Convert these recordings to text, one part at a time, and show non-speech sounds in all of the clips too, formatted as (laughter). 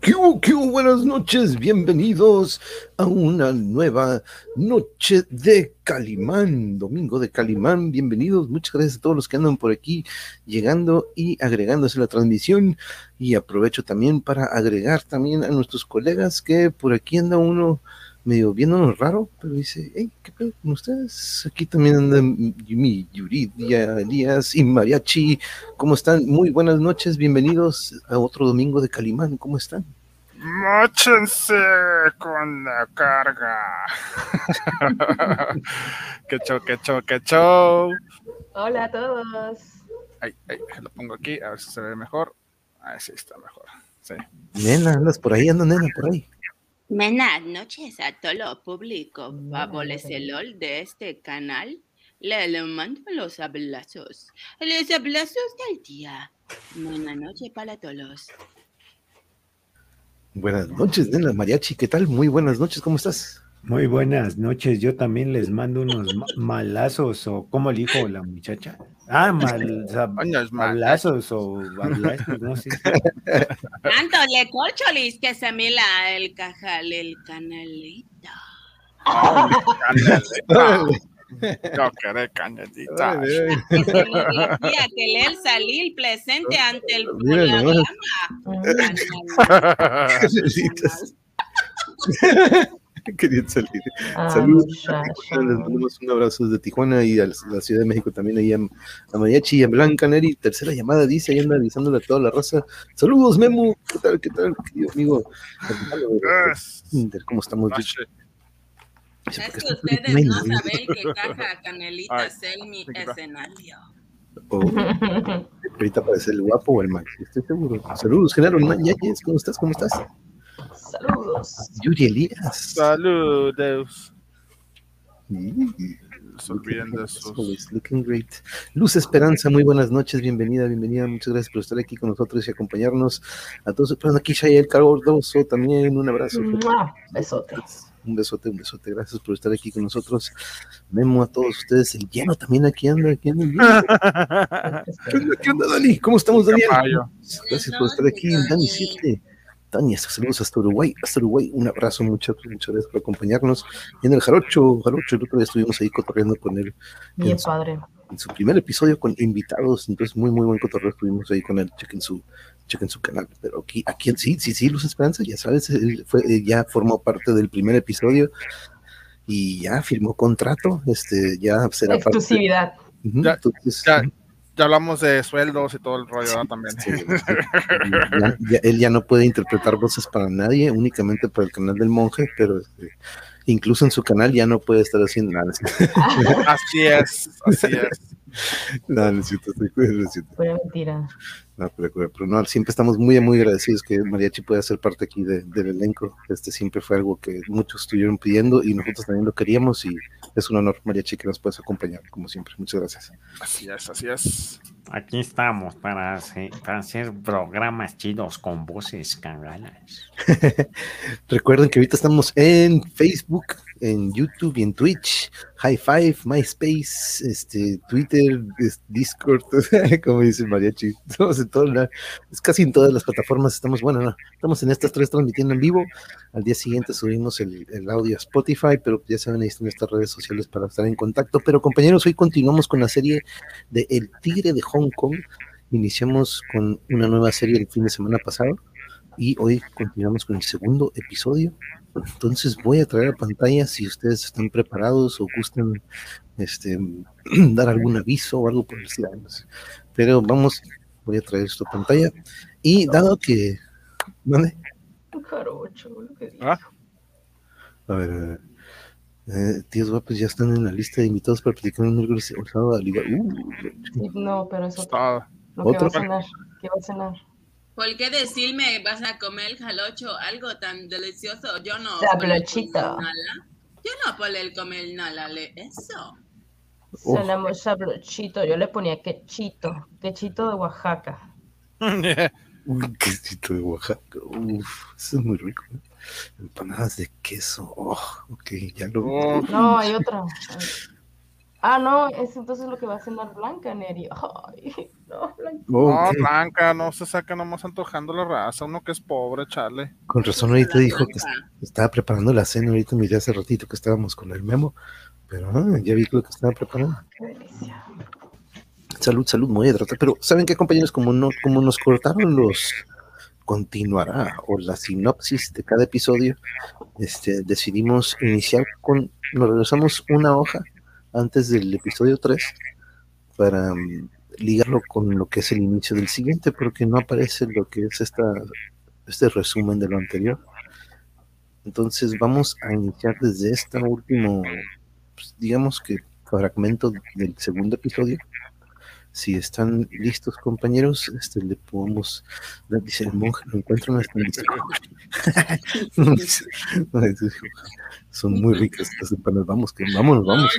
¿Qué, Buenas noches, bienvenidos a una nueva noche de Calimán, domingo de Calimán, bienvenidos, muchas gracias a todos los que andan por aquí llegando y agregándose a la transmisión y aprovecho también para agregar también a nuestros colegas que por aquí anda uno medio viéndonos raro, pero dice, hey, ¿qué pedo con ustedes? Aquí también andan mi Yuridia, Elías y Mariachi. ¿Cómo están? Muy buenas noches, bienvenidos a otro domingo de Calimán. ¿Cómo están? Móchense con la carga. (laughs) qué show, qué show, qué show. Hola a todos. Ay, ay, lo pongo aquí, a ver si se ve mejor. Ahí sí está mejor. Sí. Nena, andas por ahí, anda nena por ahí. Buenas noches a todo lo público LOL de este canal. Le, mando los abrazos. Los abrazos del día. Buenas noches para todos. Buenas noches, Nena Mariachi. ¿Qué tal? Muy buenas noches. ¿Cómo estás? Muy buenas noches. Yo también les mando unos malazos o ¿cómo le dijo la muchacha? Ah, mal, malazos o balazos, no sé. Tanto le corcholis que se mila el cajal, el canelito. Oh, (laughs) Yo queré canelita. Que se decía que el salir presente ante el programa. (laughs) (laughs) (laughs) Querían salir. Ah, Saludos. Les mandamos un abrazo desde Tijuana y a la Ciudad de México también ahí a, Mariachi y a Blanca Neri. Tercera llamada, dice, ahí anda avisándole a toda la raza. Saludos, Memo. ¿Qué tal, qué tal, querido amigo? ¿Cómo estamos? Es que ustedes no saben que caja Canelita es mi escenario. Oh, (laughs) ahorita parece el guapo o el mal, estoy seguro. Saludos, Genaro ¿cómo estás? ¿Cómo estás? Saludos. Yuri Elías. Saludos. Looking great. Luz Esperanza, muy buenas noches, bienvenida, bienvenida, muchas gracias por estar aquí con nosotros y acompañarnos a todos. Pero aquí Shayel Cardoso también, un abrazo. Besote. Un besote, un besote, gracias por estar aquí con nosotros. Memo a todos ustedes, el lleno también aquí anda, aquí anda. (laughs) ¿Qué onda, Dani? ¿Cómo estamos, Daniel? Gracias por estar aquí, Dani 7. Tania, saludos hasta Uruguay, hasta Uruguay, un abrazo, muchas, muchas gracias por acompañarnos. Y en el Jarocho, Jarocho, el otro día estuvimos ahí cotorreando con él. Bien padre. En su primer episodio con invitados, entonces muy, muy buen cotorreo estuvimos ahí con él, chequen su, chequen su canal. Pero aquí, aquí sí, sí, sí, Luz Esperanza, ya sabes, fue, ya formó parte del primer episodio y ya firmó contrato, este, ya será Exclusividad. Parte, ya, ya hablamos de sueldos y todo el rollo también. (laughs) él ya no puede interpretar voces para nadie, únicamente para el canal del monje, pero este, incluso en su canal ya no puede estar haciendo nada. así es, así es. (laughs) No, necesito, necesito. Fue mentira. Pero, pero, no, siempre estamos muy, muy agradecidos que Mariachi pueda ser parte aquí de, del elenco. Este siempre fue algo que muchos estuvieron pidiendo y nosotros también lo queríamos y es un honor, Mariachi, que nos puedas acompañar, como siempre. Muchas gracias. Así es, así es. Aquí estamos para hacer, para hacer programas chidos con voces cagadas. (laughs) Recuerden que ahorita estamos en Facebook, en YouTube y en Twitch, High Five, MySpace, este, Twitter, Discord, (laughs) como dice Mariachi, estamos en es casi en todas las plataformas, estamos, bueno, no, estamos en estas tres transmitiendo en vivo, al día siguiente subimos el, audio a Spotify, pero ya saben, ahí están nuestras redes sociales para estar en contacto, pero compañeros, hoy continuamos con la serie de El Tigre de Hong Kong, iniciamos con una nueva serie el fin de semana pasado, y hoy continuamos con el segundo episodio entonces voy a traer a pantalla si ustedes están preparados o gustan este, (clears throat) dar algún aviso o algo por el. Pero vamos, voy a traer esto a pantalla. Y dado que... ¿Dónde? ¿Ah? A ver, eh, tíos guapos ya están en la lista de invitados para platicar un miércoles sábado uh, no, pero eso. ¿Otro? va a cenar? ¿Qué va a cenar? ¿Por qué decirme vas a comer jalocho, algo tan delicioso? Yo no. Sablochito. Yo no puedo comer nada eso. Cenamos sablochito. Yo le ponía quechito. Quechito de Oaxaca. (laughs) Uy, quechito de Oaxaca. Uf, eso es muy rico. Empanadas de queso. Oh, ok, ya lo. No, hay otra. Ah, no, es entonces lo que va a cenar Blanca, Neri. (laughs) Ay, no, Blanca. No, Blanca, no se saca nomás antojando la raza, uno que es pobre, chale. Con razón ahorita dijo que estaba preparando la cena, ahorita miré hace ratito que estábamos con el memo, pero ah, ya vi lo que estaba preparando. Salud, salud, muy hidratada. Pero, ¿saben qué, compañeros? Como, no, como nos cortaron los continuará o la sinopsis de cada episodio, este, decidimos iniciar con, nos regresamos una hoja antes del episodio 3 para um, ligarlo con lo que es el inicio del siguiente, porque no aparece lo que es esta, este resumen de lo anterior. Entonces vamos a iniciar desde este último, pues, digamos que fragmento del segundo episodio. Si están listos, compañeros, este le podemos dice el monje, lo encuentro en (laughs) Son muy ricas estas empanadas. Vamos, que vámonos, vamos.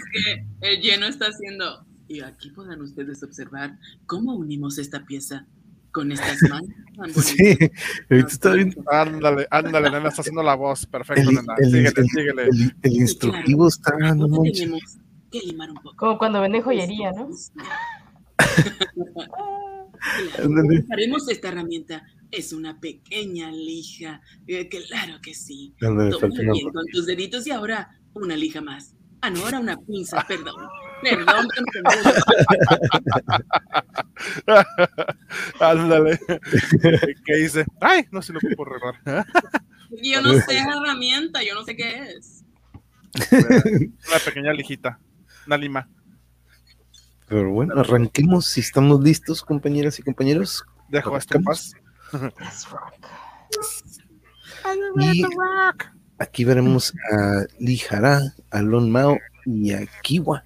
el lleno está haciendo. Y aquí puedan ustedes observar cómo unimos esta pieza con estas (laughs) manos. sí, está bien. Ándale, ándale, nena, está haciendo la voz. Perfecto, el, nena. síguele, el, síguele. El, instructivo está. No tenemos que limar un poco. Como cuando vende joyería, ¿no? (laughs) Haremos esta herramienta. Es una pequeña lija. Eh, claro que sí. Toma bien con tus deditos y ahora una lija más. Ah, no, ahora una pinza, (laughs) perdón. Perdón. (laughs) Ándale. ¿Qué dice? Ay, no se lo puedo regar. Yo no sé herramienta, yo no sé qué es. Una pequeña lijita, una lima. Pero bueno, arranquemos si estamos listos, compañeras y compañeros. Dejo este paz. y aquí veremos a Lijara, a Lon Mao y a Kiwa.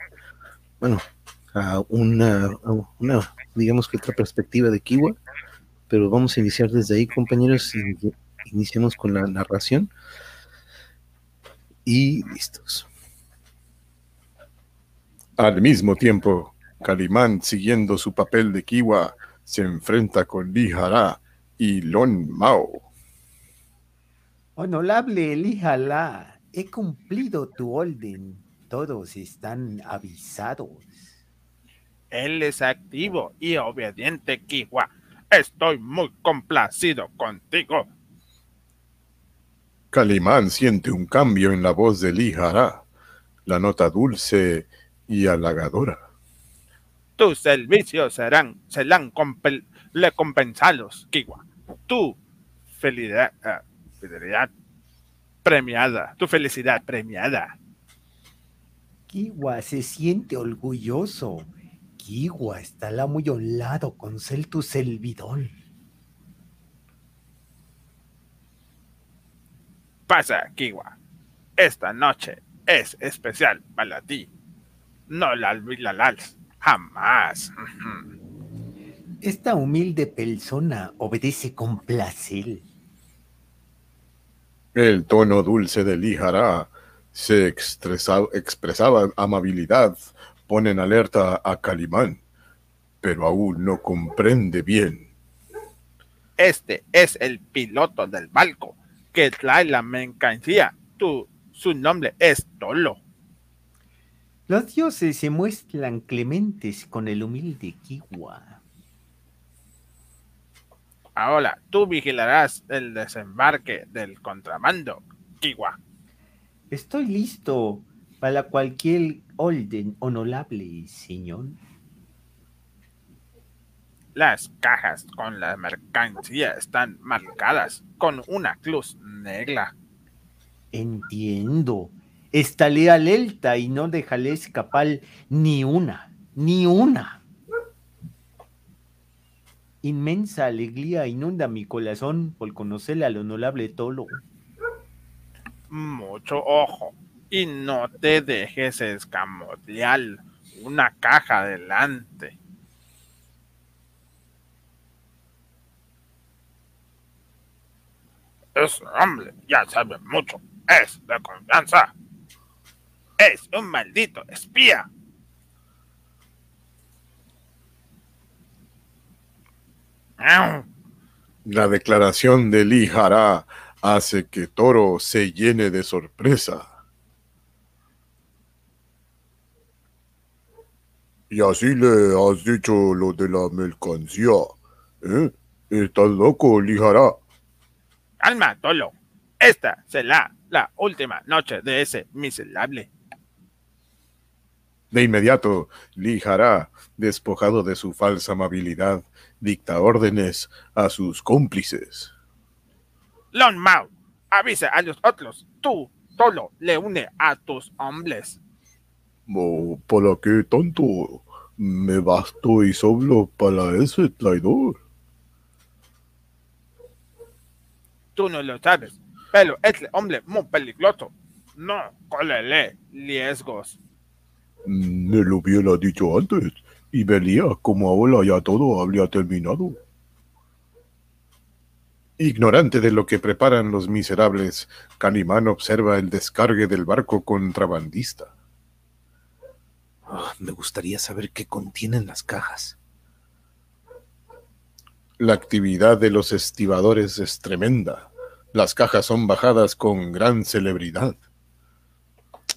Bueno, a una, una, digamos que otra perspectiva de Kiwa. Pero vamos a iniciar desde ahí, compañeros, y iniciamos con la narración. Y listos. Al mismo tiempo, Calimán, siguiendo su papel de Kiwa, se enfrenta con Li Hara y Lon Mao. Honorable Li Hara, he cumplido tu orden. Todos están avisados. Él es activo y obediente, Kiwa. Estoy muy complacido contigo. Calimán siente un cambio en la voz de Li Hara, la nota dulce y halagadora tus servicios serán, serán recompensados, Kiwa. Tu felicidad, ah, fidelidad premiada, tu felicidad premiada. Kiwa se siente orgulloso. Kiwa estará muy honrado con ser tu servidor. Pasa, Kiwa. Esta noche es especial para ti. No la olvidarás. Jamás. Esta humilde persona obedece con placer. El tono dulce de Lijara se expresaba amabilidad, pone en alerta a Calimán, pero aún no comprende bien. Este es el piloto del barco que trae la mercancía. Tú, su nombre es Tolo. Los dioses se muestran clementes con el humilde Kiwa. Ahora tú vigilarás el desembarque del contrabando, Kiwa. Estoy listo para cualquier orden honorable, señor. Las cajas con la mercancía están marcadas con una cruz negra. Entiendo. Estaré alerta y no dejaré escapar ni una, ni una. Inmensa alegría inunda mi corazón por conocer al honorable Tolo. Mucho ojo y no te dejes escamotear una caja adelante. Ese hombre ya sabe mucho, es de confianza. Es un maldito espía. La declaración de Lee hace que Toro se llene de sorpresa. Y así le has dicho lo de la mercancía. ¿Eh? ¿Estás loco, Lijara? Alma, Tolo. Esta será la última noche de ese miserable. De inmediato, Lijara, despojado de su falsa amabilidad, dicta órdenes a sus cómplices. Lon Mao, avisa a los otros. Tú, Tolo, le une a tus hombres. ¿Para qué tanto? Me basto y solo para ese traidor. Tú no lo sabes, pero este hombre muy peligroso. No cólele riesgos. Me lo hubiera dicho antes y vería como ahora ya todo habría terminado. Ignorante de lo que preparan los miserables, Canimán observa el descargue del barco contrabandista. Ah, me gustaría saber qué contienen las cajas. La actividad de los estibadores es tremenda. Las cajas son bajadas con gran celebridad.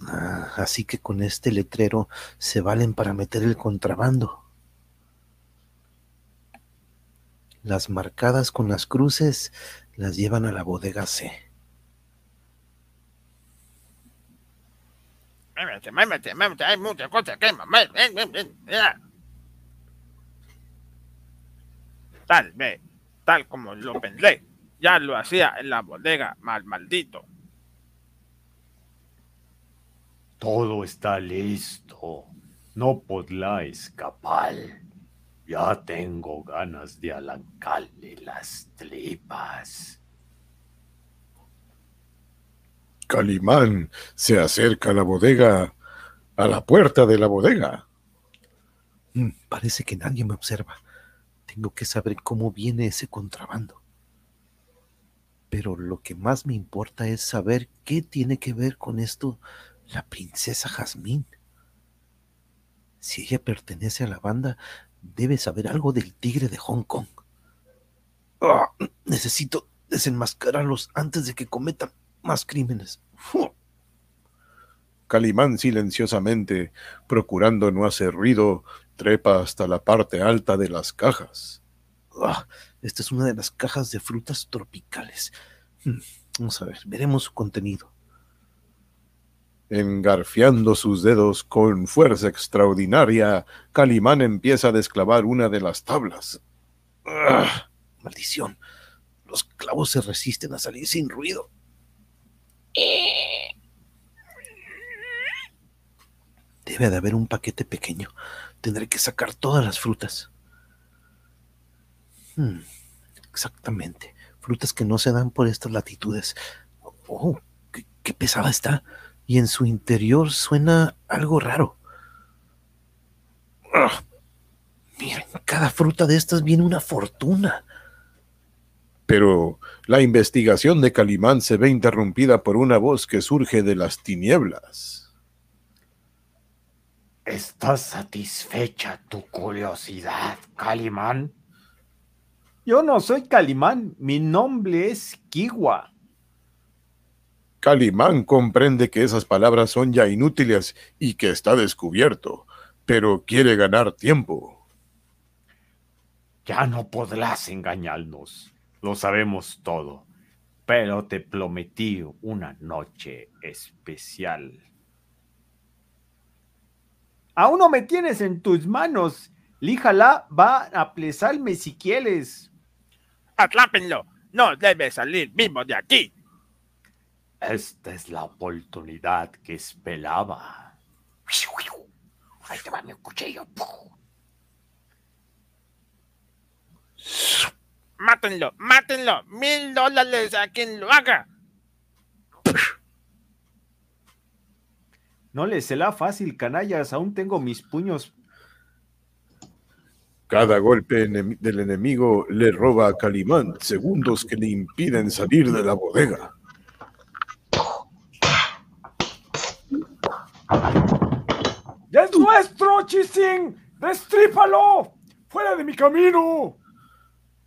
Ah, así que con este letrero se valen para meter el contrabando. Las marcadas con las cruces las llevan a la bodega C. Tal vez, tal como lo pensé, ya lo hacía en la bodega, mal maldito. Todo está listo. No podrá escapar. Ya tengo ganas de alancarle las tripas. Calimán se acerca a la bodega, a la puerta de la bodega. Mm, parece que nadie me observa. Tengo que saber cómo viene ese contrabando. Pero lo que más me importa es saber qué tiene que ver con esto la princesa Jazmín. Si ella pertenece a la banda, debe saber algo del tigre de Hong Kong. Ah, necesito desenmascararlos antes de que cometan más crímenes. Calimán silenciosamente, procurando no hacer ruido, trepa hasta la parte alta de las cajas. Ah, esta es una de las cajas de frutas tropicales. Hmm, vamos a ver, veremos su contenido. Engarfiando sus dedos con fuerza extraordinaria, Calimán empieza a desclavar una de las tablas. Ah, maldición. Los clavos se resisten a salir sin ruido. Debe de haber un paquete pequeño. Tendré que sacar todas las frutas. Hmm, exactamente. Frutas que no se dan por estas latitudes. Oh, qué pesada está y en su interior suena algo raro. Ah, miren, cada fruta de estas viene una fortuna. Pero la investigación de Calimán se ve interrumpida por una voz que surge de las tinieblas. ¿Estás satisfecha tu curiosidad, Calimán? Yo no soy Calimán, mi nombre es Kiwa. Calimán comprende que esas palabras son ya inútiles y que está descubierto, pero quiere ganar tiempo. Ya no podrás engañarnos, lo sabemos todo, pero te prometí una noche especial. Aún no me tienes en tus manos. Líjala va a plesarme si quieres. Atlápenlo. No debe salir vivo de aquí. Esta es la oportunidad que esperaba. Ahí te va mi cuchillo. Mátenlo, mátenlo. Mil dólares a quien lo haga. No le será fácil, canallas. Aún tengo mis puños. Cada golpe del enemigo le roba a Calimán segundos que le impiden salir de la bodega. ¡Ya es nuestro, Chising! ¡Destrípalo! ¡Fuera de mi camino!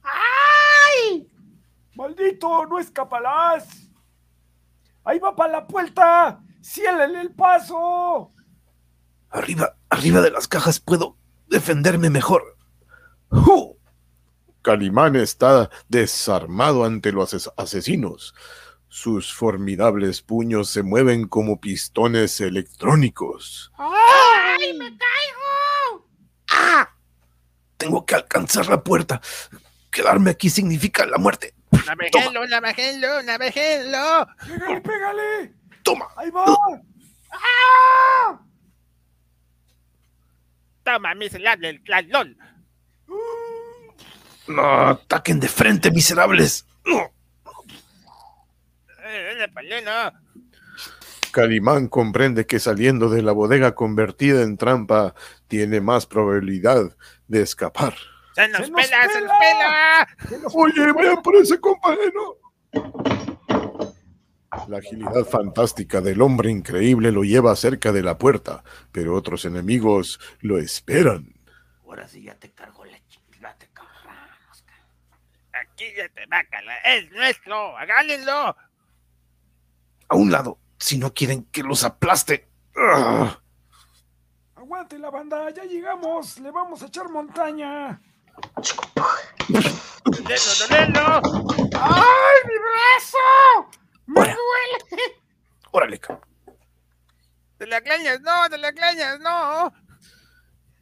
¡Ay! ¡Maldito! ¡No escapalás! ¡Ahí va para la puerta! ¡Ciélele el paso! Arriba, arriba de las cajas puedo defenderme mejor. Calimán está desarmado ante los asesinos. Sus formidables puños se mueven como pistones electrónicos. ¡Ay, me caigo! ¡Ah! Tengo que alcanzar la puerta. Quedarme aquí significa la muerte. Navegelo, navegelo, navegelo. Pégale, pégale. Toma. Ahí va. ¡Ah! Toma, miserable, LOL. No, ataquen de frente, miserables. No. Calimán comprende que saliendo de la bodega convertida en trampa tiene más probabilidad de escapar. ¡Se nos, se nos pela, pela, se nos pela! Oye, vayan por ese compañero. La agilidad fantástica del hombre increíble lo lleva cerca de la puerta, pero otros enemigos lo esperan. Ahora sí ya te cargo la chingada, cabrón. Aquí ya te va, cala. Es nuestro, agánenlo. A un lado, si no quieren que los aplaste. ¡Ugh! Aguante la banda, ya llegamos. Le vamos a echar montaña. ¡Nelo, nelo! ¡Ay, mi brazo! ¡Me Ora. duele! Órale, cabrón. ¡De la clañas, no! ¡De la clañas, no!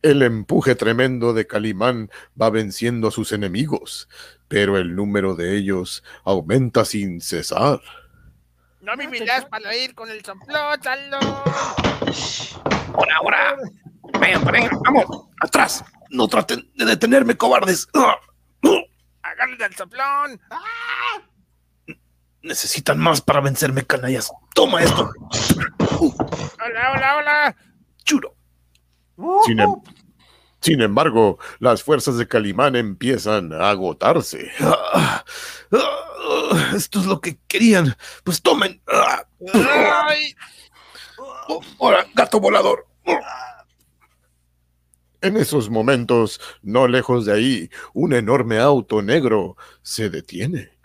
El empuje tremendo de Calimán va venciendo a sus enemigos, pero el número de ellos aumenta sin cesar. No me miras para ir con el somplot, salón. Ahora, ahora. Vengan, vengan, vamos. Atrás. No traten de detenerme, cobardes. Agárrenle al soplón. Necesitan más para vencerme, canallas. Toma esto. Hola, hola, hola. Churo. Sin, em- sin embargo, las fuerzas de Calimán empiezan a agotarse. Ah, ah, esto es lo que querían. Pues tomen. Ah. Ay, Oh, Ahora, gato volador. En esos momentos, no lejos de ahí, un enorme auto negro se detiene.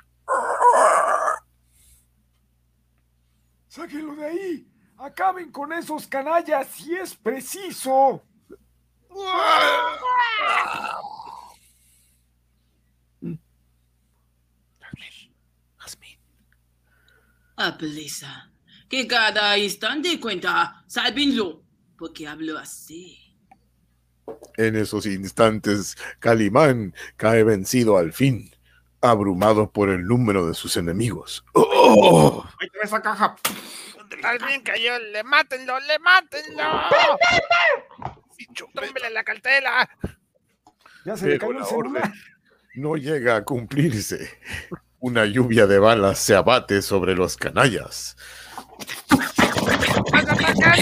Sáquenlo de ahí. Acaben con esos canallas si es preciso. Apliza, que cada instante cuenta, sálvenlo, porque hablo así. En esos instantes, Calimán cae vencido al fin, abrumado por el número de sus enemigos. ¡Oh! Ahí te esa caja. Al bien cayó, le mátenlo, le mátenlo. Tómele la cartela. Ya se le Pero cayó el la celular. orden no llega a cumplirse. Una lluvia de balas se abate sobre los canallas.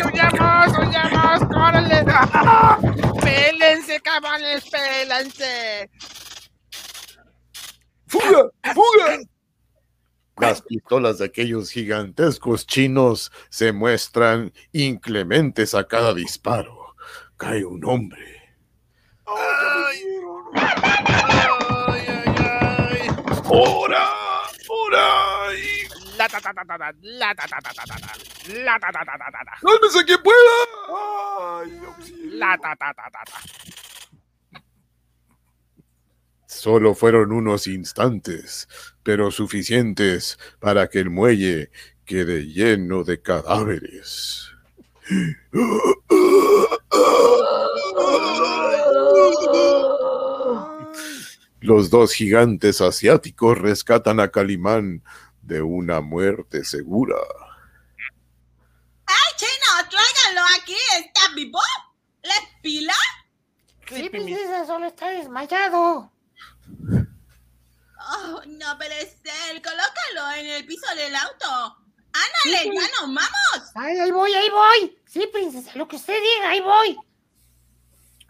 ¡Huyamos! ¡Huyamos! ¡Córrele! ¡Pélense, cabrones! ¡Pélense! ¡Fuga! ¡Fuga! Las pistolas de aquellos gigantescos chinos se muestran inclementes a cada disparo. Cae un hombre. ¡Ay! ¡Ay, ay, ay! ¡Hora! ¡Hora! Y- La ta ta ta ta ta, la ta ta ta ta ta ta, la ta ta ta ta ta ta, ¡Sálvese quien pueda! Ay, auxilio. la ta ta ta ta ta. Solo fueron unos instantes, pero suficientes para que el muelle quede lleno de cadáveres. Los dos gigantes asiáticos rescatan a Calimán de una muerte segura. ¡Ay, chino, tráiganlo aquí! ¿Está vivo? ¿La pila? Sí, princesa, solo está desmayado. Oh, no puede ser. Colócalo en el piso del auto. ¡Ándale, ya nos vamos! Ay, ahí voy, ahí voy. Sí, princesa, lo que usted diga, ahí voy.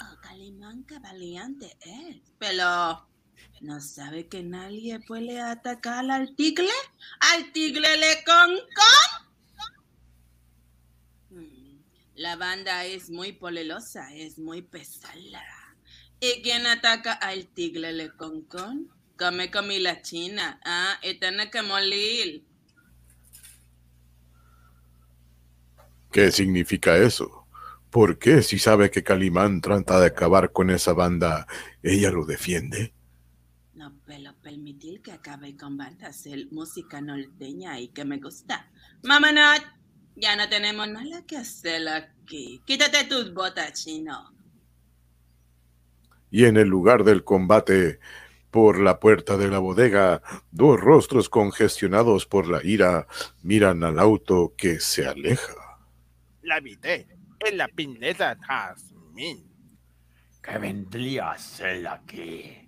Oh, Calimán, qué valiente es. Pero, ¿no sabe que nadie puede atacar al tigre? ¿Al tigre le? Mm, La banda es muy polerosa, es muy pesada. ¿Y quién ataca al tigre le con? Come comida china. Ah, y tiene que morir. ¿Qué significa eso? ¿Por qué si sabe que Calimán trata de acabar con esa banda, ella lo defiende? No puedo permitir que acabe con bandas de música norteña y que me gusta. Mamanat, ya no tenemos nada que hacer aquí. Quítate tus botas, chino. Y en el lugar del combate, por la puerta de la bodega, dos rostros congestionados por la ira miran al auto que se aleja. La vide en la pineta Jazmín. ¿Qué vendría a ser aquí?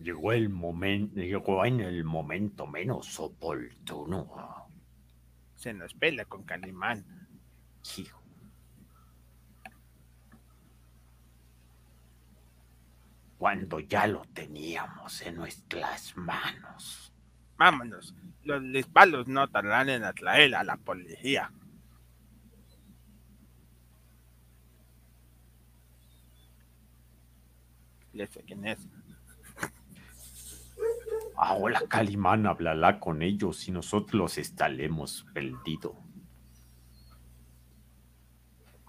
Llegó el momento, llegó en el momento menos oportuno. Se nos pela con Calimán. Hijo. Cuando ya lo teníamos en nuestras manos. Vámonos. Los disparos no tardarán en atraer a la policía. Le sé quién es. Ahora Calimán hablará con ellos y nosotros estaremos perdidos.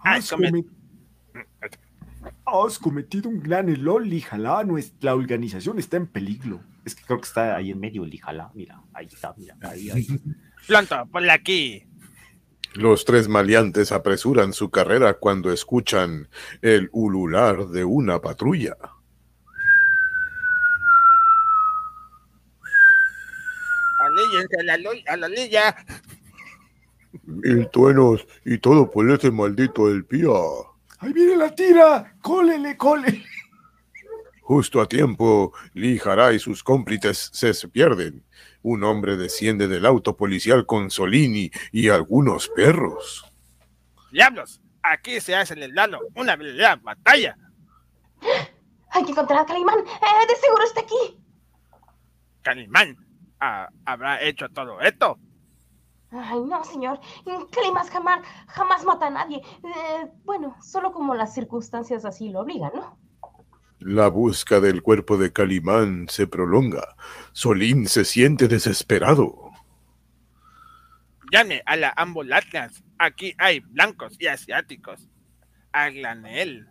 Has, comi- has cometido un gran error, Lijala. Nuestra organización está en peligro. Es que creo que está ahí en medio el Ijala. Mira, ahí está, mira, ahí, ahí. (laughs) Pronto, por aquí. Los tres maleantes apresuran su carrera cuando escuchan el ulular de una patrulla. Alíllense a la, a la lilla. Mil tuenos y todo por este maldito del pía. ¡Ahí viene la tira! ¡Cólele, cólele! Justo a tiempo, Lee Jara y sus cómplices se pierden. Un hombre desciende del auto policial con Solini y algunos perros. Diablos, aquí se hace el lado, una verdadera batalla. Hay que encontrar a Calimán. Eh, de seguro está aquí. Calimán habrá hecho todo esto. Ay, no, señor. Calimán jamás, jamás mata a nadie. Eh, bueno, solo como las circunstancias así lo obligan, ¿no? La busca del cuerpo de Calimán se prolonga. Solín se siente desesperado. Llame a la ambulancia. Aquí hay blancos y asiáticos. A granel.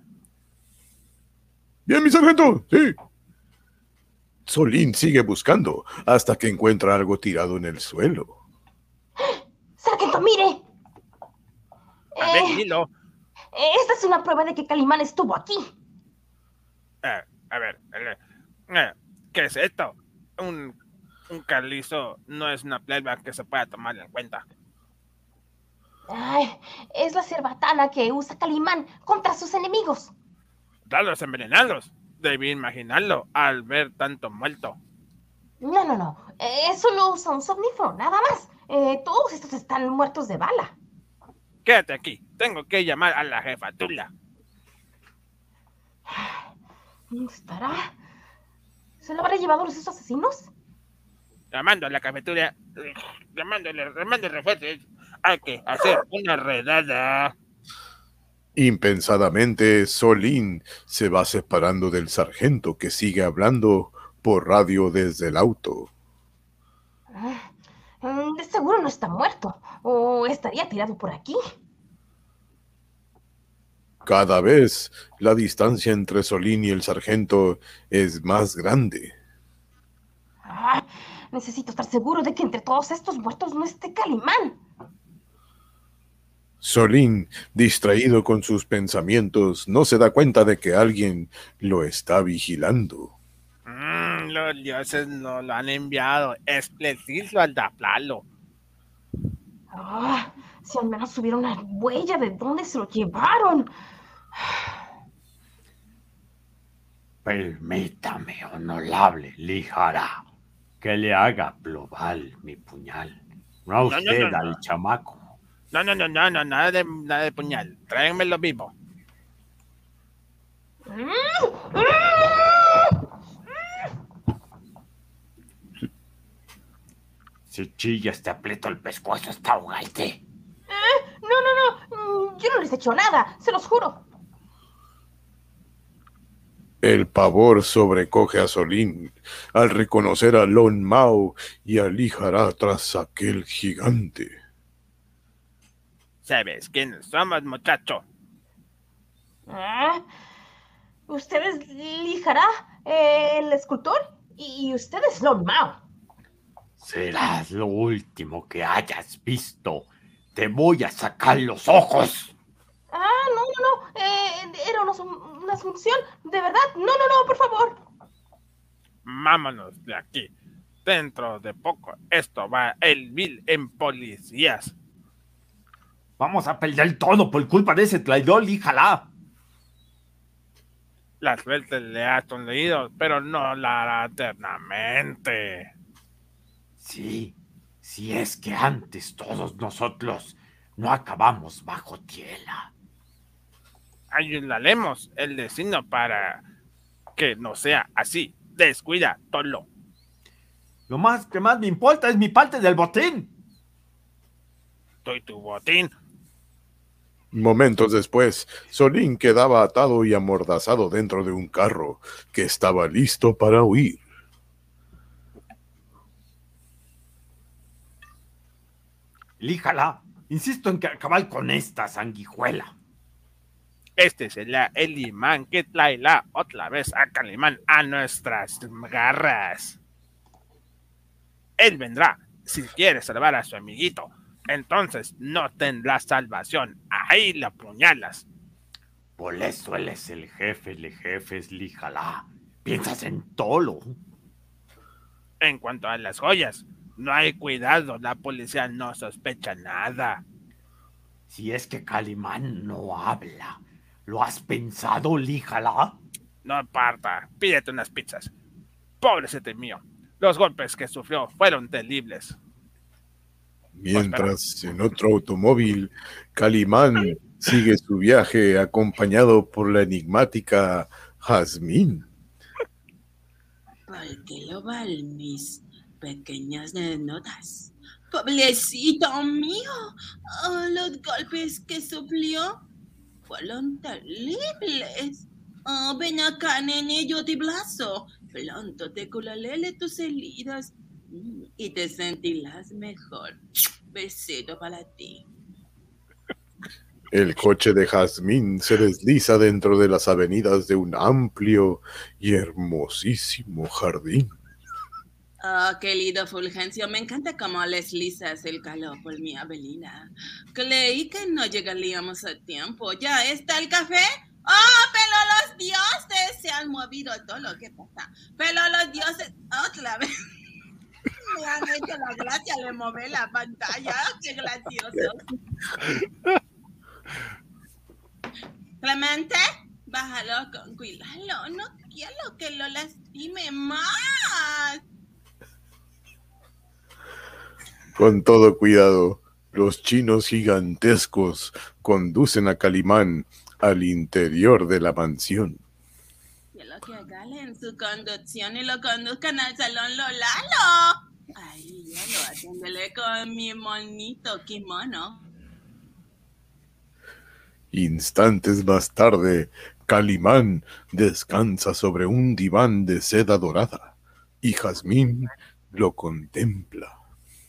Bien, mi sargento. Sí. Solín sigue buscando hasta que encuentra algo tirado en el suelo. Sargento, mire. A ver, Eh, esta es una prueba de que Calimán estuvo aquí. Eh, a ver, eh, eh, ¿qué es esto? Un, un carlizo no es una playback que se pueda tomar en cuenta. Ay, es la cerbatana que usa Calimán contra sus enemigos. Dalos envenenados. Debí imaginarlo al ver tanto muerto. No, no, no. Eh, solo usa un somnífero, nada más. Eh, todos estos están muertos de bala. Quédate aquí. Tengo que llamar a la jefatura. ¿Dónde estará? ¿Se lo habrá llevado los esos asesinos? Llamando a la cafetería. Llamándole, refuerzos. Hay que hacer una redada. Impensadamente, Solín se va separando del sargento que sigue hablando por radio desde el auto. Ah, mm, De seguro no está muerto. O estaría tirado por aquí. Cada vez la distancia entre Solín y el sargento es más grande. Ah, necesito estar seguro de que entre todos estos muertos no esté Calimán. Solín, distraído con sus pensamientos, no se da cuenta de que alguien lo está vigilando. Mm, los dioses no lo han enviado. Es preciso aldaplarlo. Ah, si al menos hubiera una huella de dónde se lo llevaron. Permítame, honorable Lijara, que le haga global mi puñal. No a No, no, usted, no, no. al chamaco. No, no, no, no, no, nada de, nada de puñal. Tráenmelo vivo. Si chillas te aprieto el pescuezo hasta ahogarte. Eh, no, no, no. Yo no les he hecho nada, se los juro. El pavor sobrecoge a Solín al reconocer a Lon Mao y a Lijara tras aquel gigante. ¿Sabes quiénes somos, muchacho? Ah, usted es Lijará, el escultor, y usted es Lord Mao. Serás lo último que hayas visto. Te voy a sacar los ojos. Ah, no, no, no. Eh, era una, una asunción. De verdad. No, no, no, por favor. Vámonos de aquí. Dentro de poco esto va el mil en policías. Vamos a perder todo por culpa de ese traidor, híjala. Las veces le ha sonreído, pero no la hará eternamente. Sí, si es que antes todos nosotros no acabamos bajo tierra. Ayudaremos el destino para que no sea así. Descuida, Tolo. Lo más que más me importa es mi parte del botín. Estoy tu botín. Momentos después, Solín quedaba atado y amordazado dentro de un carro que estaba listo para huir. Líjala. Insisto en que acabar con esta sanguijuela. Este será el imán que traerá otra vez a Calimán a nuestras garras. Él vendrá si quiere salvar a su amiguito. Entonces no tendrá salvación. Ahí la apuñalas. Por eso él es el jefe de jefes, Líjala. Piensas en Tolo. En cuanto a las joyas, no hay cuidado, la policía no sospecha nada. Si es que Calimán no habla, ¿lo has pensado, líjala? No aparta, pídete unas pizzas. Pobrecete mío, los golpes que sufrió fueron terribles. Mientras en otro automóvil, Calimán sigue su viaje acompañado por la enigmática Jazmín. ¿Por qué lo mis pequeñas notas. Pobrecito mío, oh, los golpes que sufrió fueron terribles. Oh, ven acá, nene, yo te blazo. Pronto te curaré tus heridas y te sentirás mejor. Besito para ti. El coche de Jazmín se desliza dentro de las avenidas de un amplio y hermosísimo jardín. Oh, qué lindo Fulgencio. Me encanta cómo les lisas el calor por mi Abelina. Creí que no llegaríamos a tiempo. ¿Ya está el café? ¡Oh, pero los dioses se han movido todo lo que pasa! Pero los dioses, otra vez. Me han hecho la gracia de mover la pantalla. ¡Qué gracioso! Clemente, bájalo con cuidado. No quiero que lo lastime más. Con todo cuidado, los chinos gigantescos conducen a Calimán al interior de la mansión. lo que hagan su conducción y lo conduzcan al salón Lolalo. Ahí ya lo atenderé con mi monito kimono. Instantes más tarde, Calimán descansa sobre un diván de seda dorada y Jazmín lo contempla.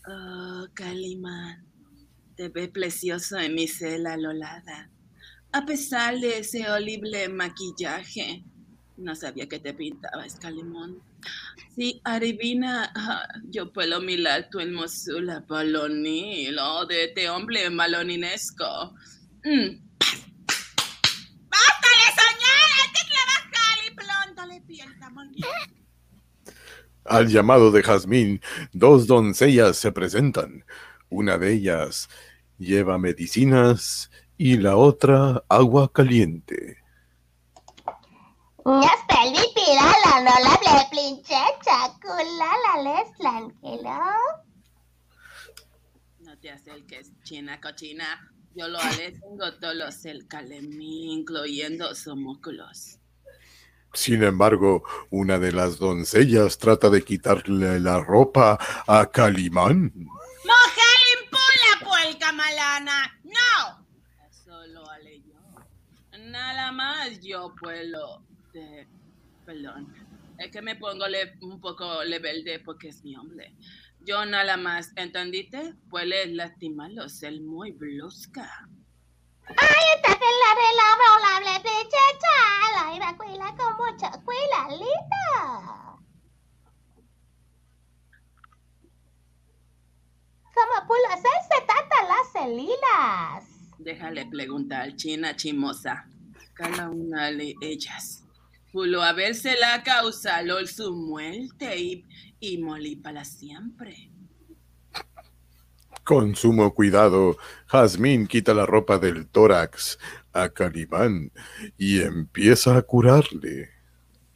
Oh, Calimán, te ve precioso en mi cela lolada. A pesar de ese horrible maquillaje, no sabía que te pintabas, Calimán. Sí, adivina, yo puedo mirar tu hermosura balonil, oh, de este hombre maloninesco. Mm. ¡Basta de soñar! ¡Hay que trabajar y pronto le pierda al llamado de Jazmín, dos doncellas se presentan. Una de ellas lleva medicinas y la otra agua caliente. No la No te acerques, china cochina. Yo lo haré, tengo todos el calemín, incluyendo sus músculos. Sin embargo, una de las doncellas trata de quitarle la ropa a Calimán. ¡Mujer impula, puerca malana! ¡No! Eso lo haré yo. Nada más yo puedo... Perdón. Es que me pongo un poco rebelde porque es mi hombre. Yo nada más, ¿entendiste? Puedes lastimarlos, ser muy brusca. ¡Ay, está que la relabable princesa! La iracuela con mucha cuela linda. ¿Cómo pulo hacerse tanta las celilas? Déjale preguntar china chimosa. Cada una de ellas. Pulo haberse la causado su muerte y, y morí para siempre. Con sumo cuidado, Jazmín quita la ropa del tórax a Calimán y empieza a curarle.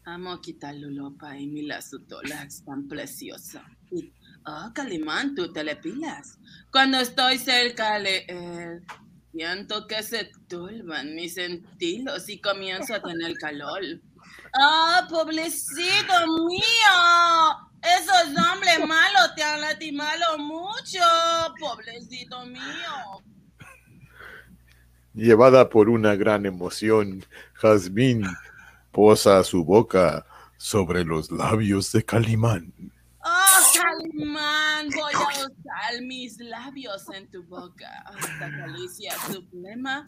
Amo quitar la ropa y mira su tórax tan precioso. Y, oh, Calimán, tú te le pilas. Cuando estoy cerca de él, siento que se turban mis sentidos y comienzo a tener calor. ¡Ah, pobrecito mío! Esos hombres malos te han lastimado mucho, pobrecito mío. Llevada por una gran emoción, Jazmín posa su boca sobre los labios de Calimán. Oh, Calimán, voy a usar mis labios en tu boca hasta calicia suprema.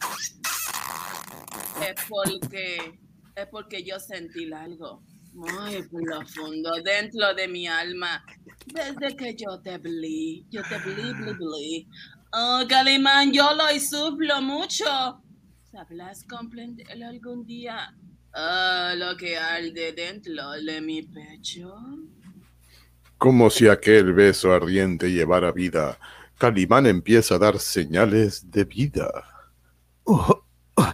Es porque, es porque yo sentí algo muy profundo dentro de mi alma. Desde que yo te vi, yo te vi, bli, bli. Oh, Calimán, yo lo sufro mucho. ¿Sabrás comprender algún día oh, lo que arde dentro de mi pecho? Como si aquel beso ardiente llevara vida, Calimán empieza a dar señales de vida. Oh, oh,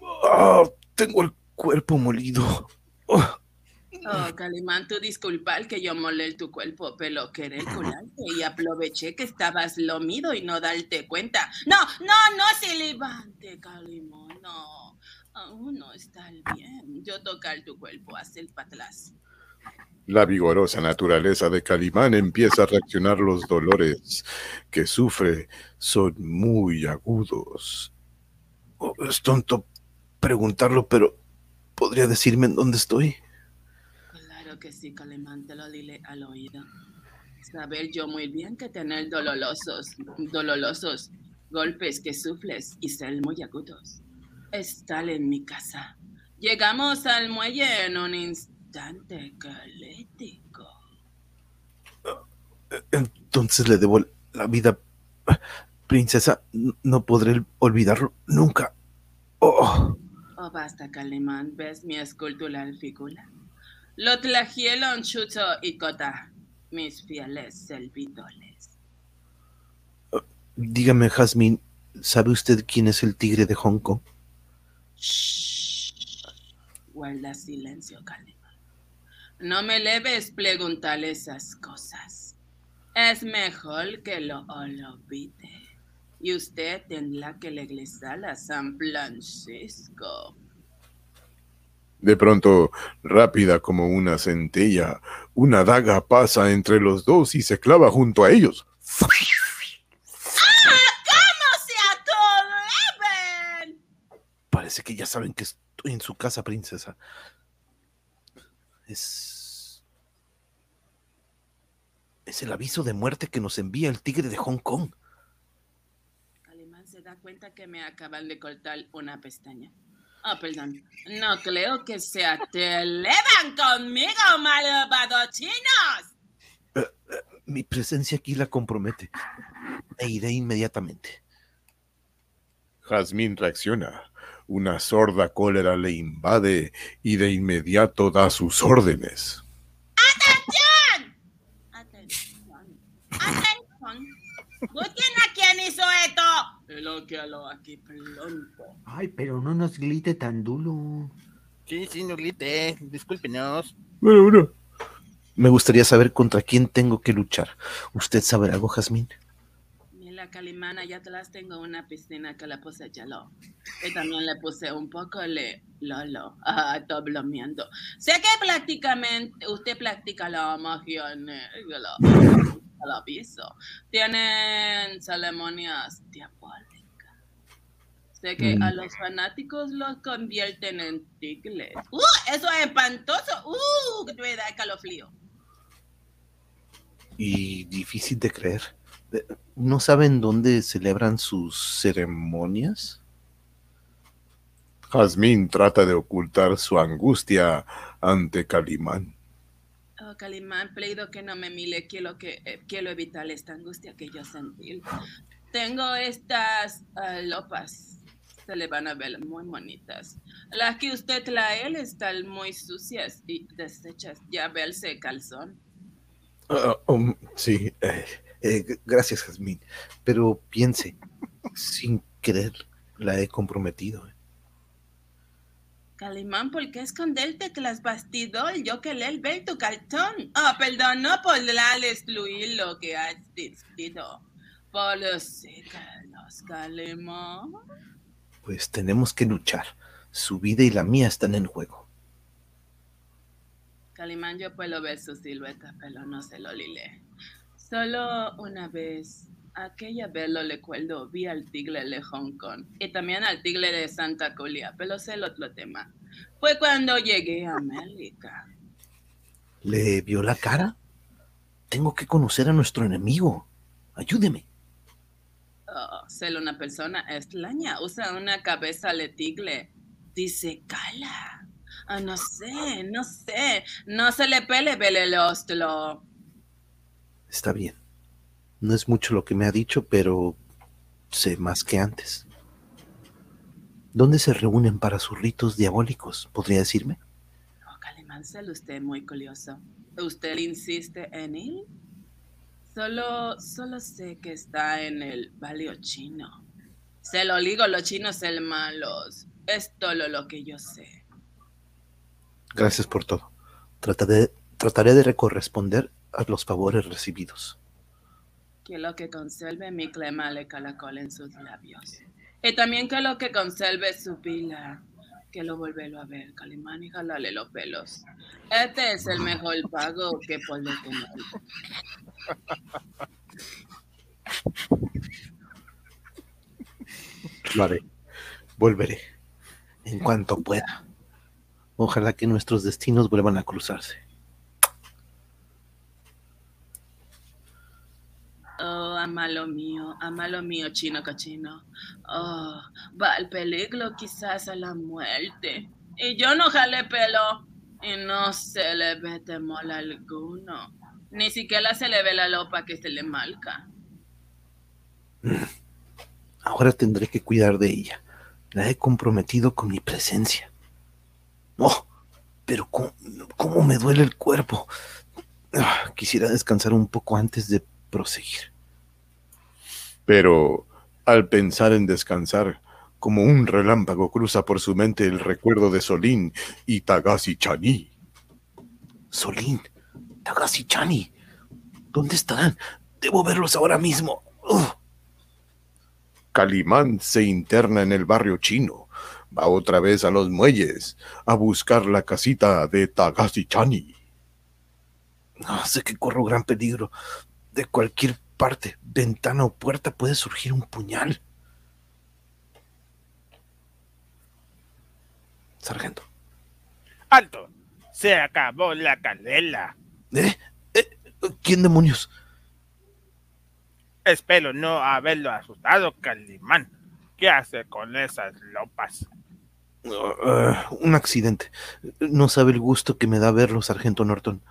oh, tengo el cuerpo molido. Oh, Calimán, tú disculpa que yo molé tu cuerpo, pero querer curarte y aproveché que estabas lomido y no darte cuenta. No, no, no se levante, Calimán, no. Aún no está bien. Yo tocar tu cuerpo, hacer para atrás. La vigorosa naturaleza de Calimán empieza a reaccionar los dolores que sufre son muy agudos. Oh, es tonto preguntarlo, pero ¿Podría decirme en dónde estoy? Claro que sí, Calimán, te lo dile al oído. Saber yo muy bien que tener dolorosos, dolorosos golpes que sufles y ser muy agudos. Estar en mi casa. Llegamos al muelle en un instante calético. Entonces le debo la vida. Princesa, no podré olvidarlo nunca. Oh. Oh, basta, Calimán. ¿Ves mi escultura figura? Lo trajeron Chucho y Cota, mis fieles servidores. Uh, dígame, Jazmín, ¿sabe usted quién es el tigre de Hong Kong? Shh. Guarda silencio, Calimán. No me debes preguntar esas cosas. Es mejor que lo olvide y usted tendrá que regresar a San Francisco. De pronto, rápida como una centella, una daga pasa entre los dos y se clava junto a ellos. ¡Ah! ¿Cómo se atreven? Parece que ya saben que estoy en su casa, princesa. Es. Es el aviso de muerte que nos envía el tigre de Hong Kong cuenta que me acaban de cortar una pestaña. Oh, perdón. No creo que se atrevan conmigo, malvados chinos. Eh, eh, mi presencia aquí la compromete. E iré inmediatamente. Jazmín reacciona. Una sorda cólera le invade y de inmediato da sus órdenes. ¡Atención! ¡Atención! ¡Atención! ¿Quién a quién hizo esto? Lo que lo aquí pronto. Ay, pero no nos glite tan duro. Sí, sí, no glite. Discúlpenos. Bueno, bueno. Me gustaría saber contra quién tengo que luchar. ¿Usted sabe algo, Jazmín? Mira, Calimana, ya atrás tengo una piscina que le puse Chalo. Y también le puse un poco de Lolo. Ah, estoy bromeando. Sé que prácticamente usted practica la magia negra al aviso. Tienen ceremonias diabólicas. Sé que a mm. los fanáticos los convierten en tigres. ¡Uh! Eso es espantoso. ¡Uh! Que te da calofrío. Y difícil de creer. ¿No saben dónde celebran sus ceremonias? Jazmín trata de ocultar su angustia ante Calimán. Oh, Calimán, pido que no me mire, quiero, que, eh, quiero evitar esta angustia que yo sentí. Tengo estas uh, lopas, se le van a ver muy bonitas. Las que usted trae están muy sucias y deshechas, ya verse calzón. Uh, um, sí, eh, eh, gracias, Jazmín. Pero piense, (laughs) sin querer la he comprometido. Eh. Calimán, ¿por qué esconderte que las bastidor? Yo que le ver tu cartón. Ah, perdón, no podrá excluir lo que has dicho. Por los siglos, Calimán. Pues tenemos que luchar. Su vida y la mía están en juego. Calimán, yo puedo ver su silueta, pero no se lo lile. Solo una vez, aquella vez lo recuerdo, vi al tigre de Hong Kong y también al tigre de Santa Julia, pero sé el otro tema. Fue cuando llegué a América. ¿Le vio la cara? Tengo que conocer a nuestro enemigo. Ayúdeme. Oh, ser una persona extraña. Usa una cabeza de tigre. Dice cala. Ah, no sé, no sé. No se le pele vele el. Está bien. No es mucho lo que me ha dicho, pero sé más que antes. ¿Dónde se reúnen para sus ritos diabólicos? ¿Podría decirme? Oh, Calimancel, usted es muy curioso. ¿Usted insiste en él? Solo, solo sé que está en el barrio chino. Se lo digo, los chinos son malos. Es todo lo que yo sé. Gracias por todo. Trataré, trataré de corresponder a los favores recibidos. Que lo que conserve mi clema le calacol en sus labios. Y también que lo que conserve su pila, que lo volverlo a ver, Calimán, y jalale los pelos. Este es el mejor pago que puede tener. Lo haré. Volveré. En cuanto pueda. Ojalá que nuestros destinos vuelvan a cruzarse. Oh, amalo mío, amalo mío, chino cochino. Oh, va al peligro quizás a la muerte. Y yo no jale pelo y no se le ve temor alguno. Ni siquiera se le ve la lopa que se le marca. (laughs) Ahora tendré que cuidar de ella. La he comprometido con mi presencia. Oh, pero cómo, me duele el cuerpo. Ah, quisiera descansar un poco antes de proseguir. Pero al pensar en descansar, como un relámpago cruza por su mente el recuerdo de Solín y Tagasi Chani. Solín, Tagasi Chani, ¿dónde están? Debo verlos ahora mismo. Calimán se interna en el barrio chino. Va otra vez a los muelles a buscar la casita de Tagasi Chani. No, sé que corro gran peligro. De cualquier parte, ventana o puerta puede surgir un puñal. Sargento. ¡Alto! Se acabó la candela. ¿Eh? ¿Eh? ¿Quién demonios? Espero no haberlo asustado, Calimán. ¿Qué hace con esas lopas? Uh, un accidente. No sabe el gusto que me da verlo, Sargento Norton.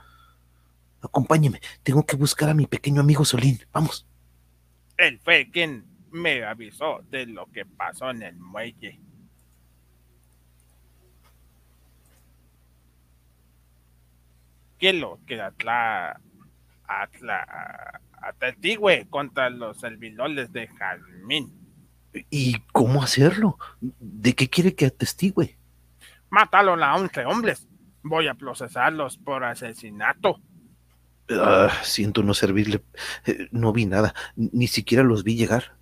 Acompáñeme. Tengo que buscar a mi pequeño amigo Solín. Vamos. Él fue quien me avisó de lo que pasó en el muelle. ¿Qué lo que atla, atla, atestigüe contra los servidores de Jazmín? ¿Y cómo hacerlo? ¿De qué quiere que atestigüe? Mataron a 11 hombres. Voy a procesarlos por asesinato. Ah, siento no servirle. Eh, no vi nada. Ni siquiera los vi llegar.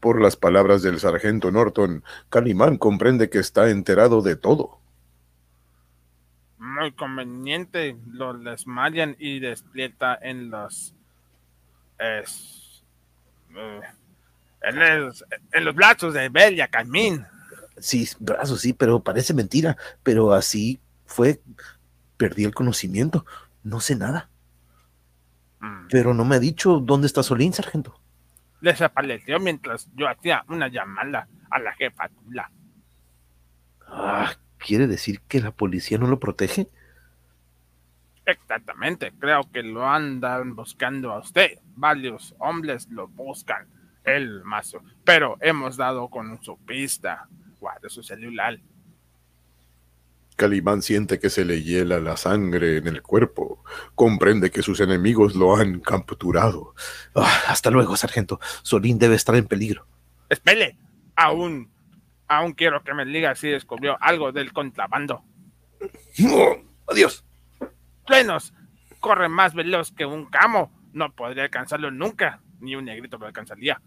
Por las palabras del sargento Norton, Calimán comprende que está enterado de todo. Muy conveniente. Los desmayan y despierta en los... Es, eh, en, los brazos de Bella Camín. Sí, brazos, sí, pero parece mentira. Pero así fue. Perdí el conocimiento. No sé nada. Mm. Pero no me ha dicho dónde está Solín, sargento. Desapareció mientras yo hacía una llamada a la jefa. Ah, ¿quiere decir que la policía no lo protege? Exactamente, creo que lo andan buscando a usted. Varios hombres lo buscan, el mazo. Pero hemos dado con su pista. Guarde su celular. Calimán siente que se le hiela la sangre en el cuerpo. Comprende que sus enemigos lo han capturado. Ah, hasta luego, sargento. Solín debe estar en peligro. Espere, aún, aún quiero que me diga si descubrió algo del contrabando. adiós plenos. Corre más veloz que un camo. No podría alcanzarlo nunca. Ni un negrito lo alcanzaría.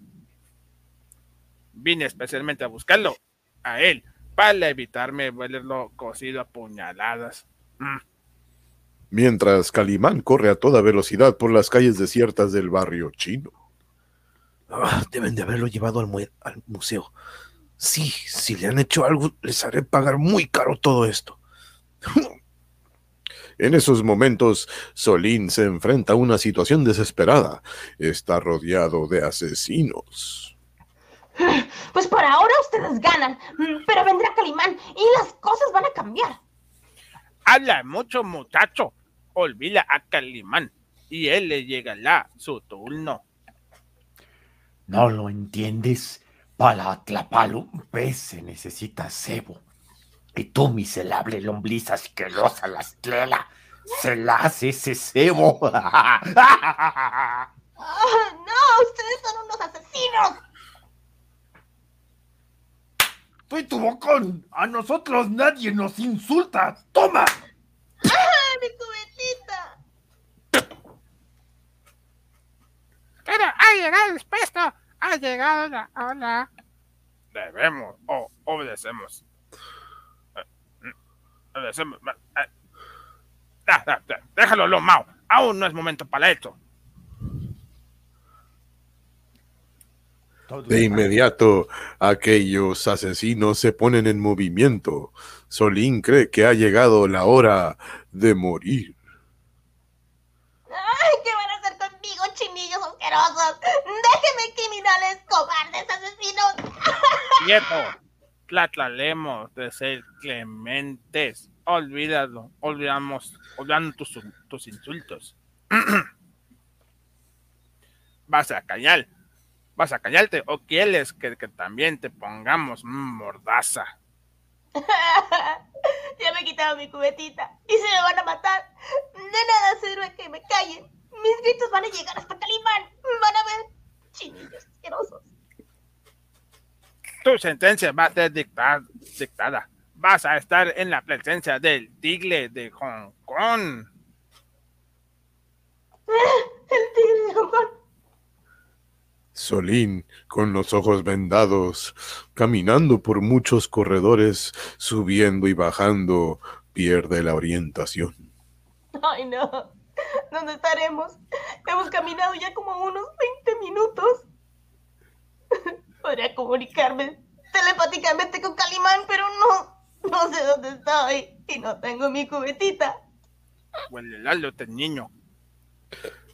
Vine especialmente a buscarlo. A él. Para evitarme verlo cosido a puñaladas. Mm. Mientras Calimán corre a toda velocidad por las calles desiertas del barrio chino. Ah, deben de haberlo llevado al, al museo. Sí, si le han hecho algo, les haré pagar muy caro todo esto. (laughs) En esos momentos, Solín se enfrenta a una situación desesperada. Está rodeado de asesinos. (laughs) Pues por ahora ustedes ganan, pero vendrá Calimán y las cosas van a cambiar. Habla mucho, muchacho. Olvida a Calimán y él le llegará su turno. ¿No lo entiendes? Para atrapar un pez se necesita cebo. Y tú, miserable lombriz asquerosa, la estrella, se la hace ese cebo. (laughs) no, ustedes son unos asesinos. ¡Tú tu bocón! ¡A nosotros nadie nos insulta! ¡Toma! ¡Ah, mi cubetita! Pero ha llegado el puesto. Ha llegado la hora. Debemos o obedecemos. Déjalo, lo Mao. Aún no es momento para esto. De inmediato, aquellos asesinos se ponen en movimiento. Solín cree que ha llegado la hora de morir. ¡Ay, qué van a hacer conmigo, chinillos asquerosos! ¡Déjenme, criminales, cobardes, asesinos! (laughs) ¡Quieto! trataremos de ser clementes. Olvídalo, olvidamos, olvidando tus, tus insultos. (clears throat) ¿Vas a callar? ¿Vas a callarte o quieres que, que también te pongamos mordaza? (laughs) ya me he quitado mi cubetita y se me van a matar. De nada sirve que me callen. Mis gritos van a llegar hasta Calimán. Van a ver chinillos asquerosos tu sentencia va a ser dictada. Vas a estar en la presencia del tigre de Hong Kong. (laughs) El tigre de Hong Kong. Solín, con los ojos vendados, caminando por muchos corredores, subiendo y bajando, pierde la orientación. (laughs) Ay, no. (laughs) ¿Dónde estaremos? Hemos caminado ya como unos 20 minutos. (laughs) Podría comunicarme telepáticamente con Calimán, pero no, no sé dónde estoy y no tengo mi cubetita. Huele el niño.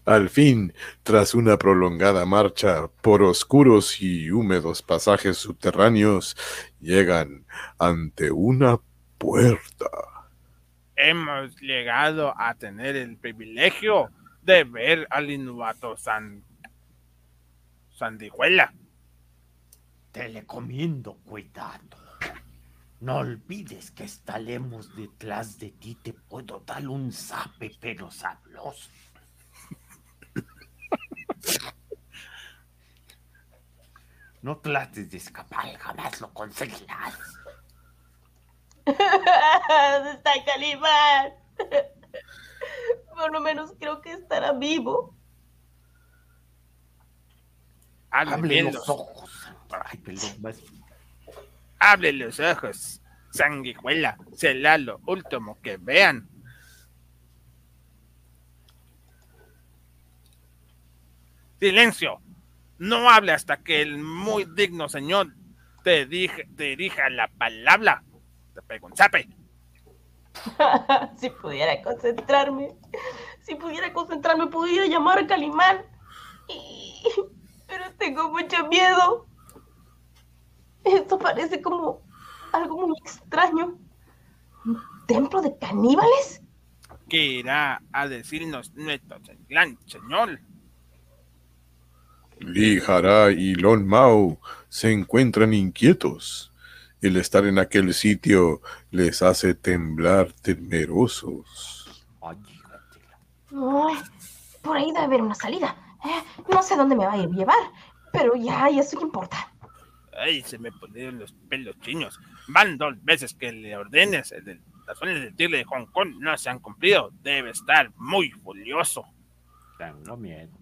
Al fin, tras una prolongada marcha por oscuros y húmedos pasajes subterráneos, llegan ante una puerta. Hemos llegado a tener el privilegio de ver al innovato San... Sandijuela. Te recomiendo cuidado. No olvides que estaremos detrás de ti. Te puedo dar un zape, pero sabroso. No trates de escapar, jamás lo conseguirás. ¿Dónde (laughs) está Calimán? Por lo menos creo que estará vivo. Abre los ojos. Abre los ojos, sanguijuela, será lo último que vean. Silencio. No hable hasta que el muy digno señor te, dirija la palabra. Te pego un zape. (laughs) si pudiera concentrarme. Si pudiera concentrarme, pudiera llamar a Calimán. Pero tengo mucho miedo. Esto parece como algo muy extraño. ¿Un templo de caníbales? ¿Qué irá a decirnos nuestro gran señor? Li y Lon Mao se encuentran inquietos. El estar en aquel sitio les hace temblar temerosos. por ahí debe haber una salida. Eh, no sé dónde me va a llevar, pero ya, y eso importa. Ay, se me ponen los pelos chinos. Van dos veces que le ordenes. las órdenes del tigre de Hong Kong no se han cumplido. Debe estar muy furioso. Tengo miedo.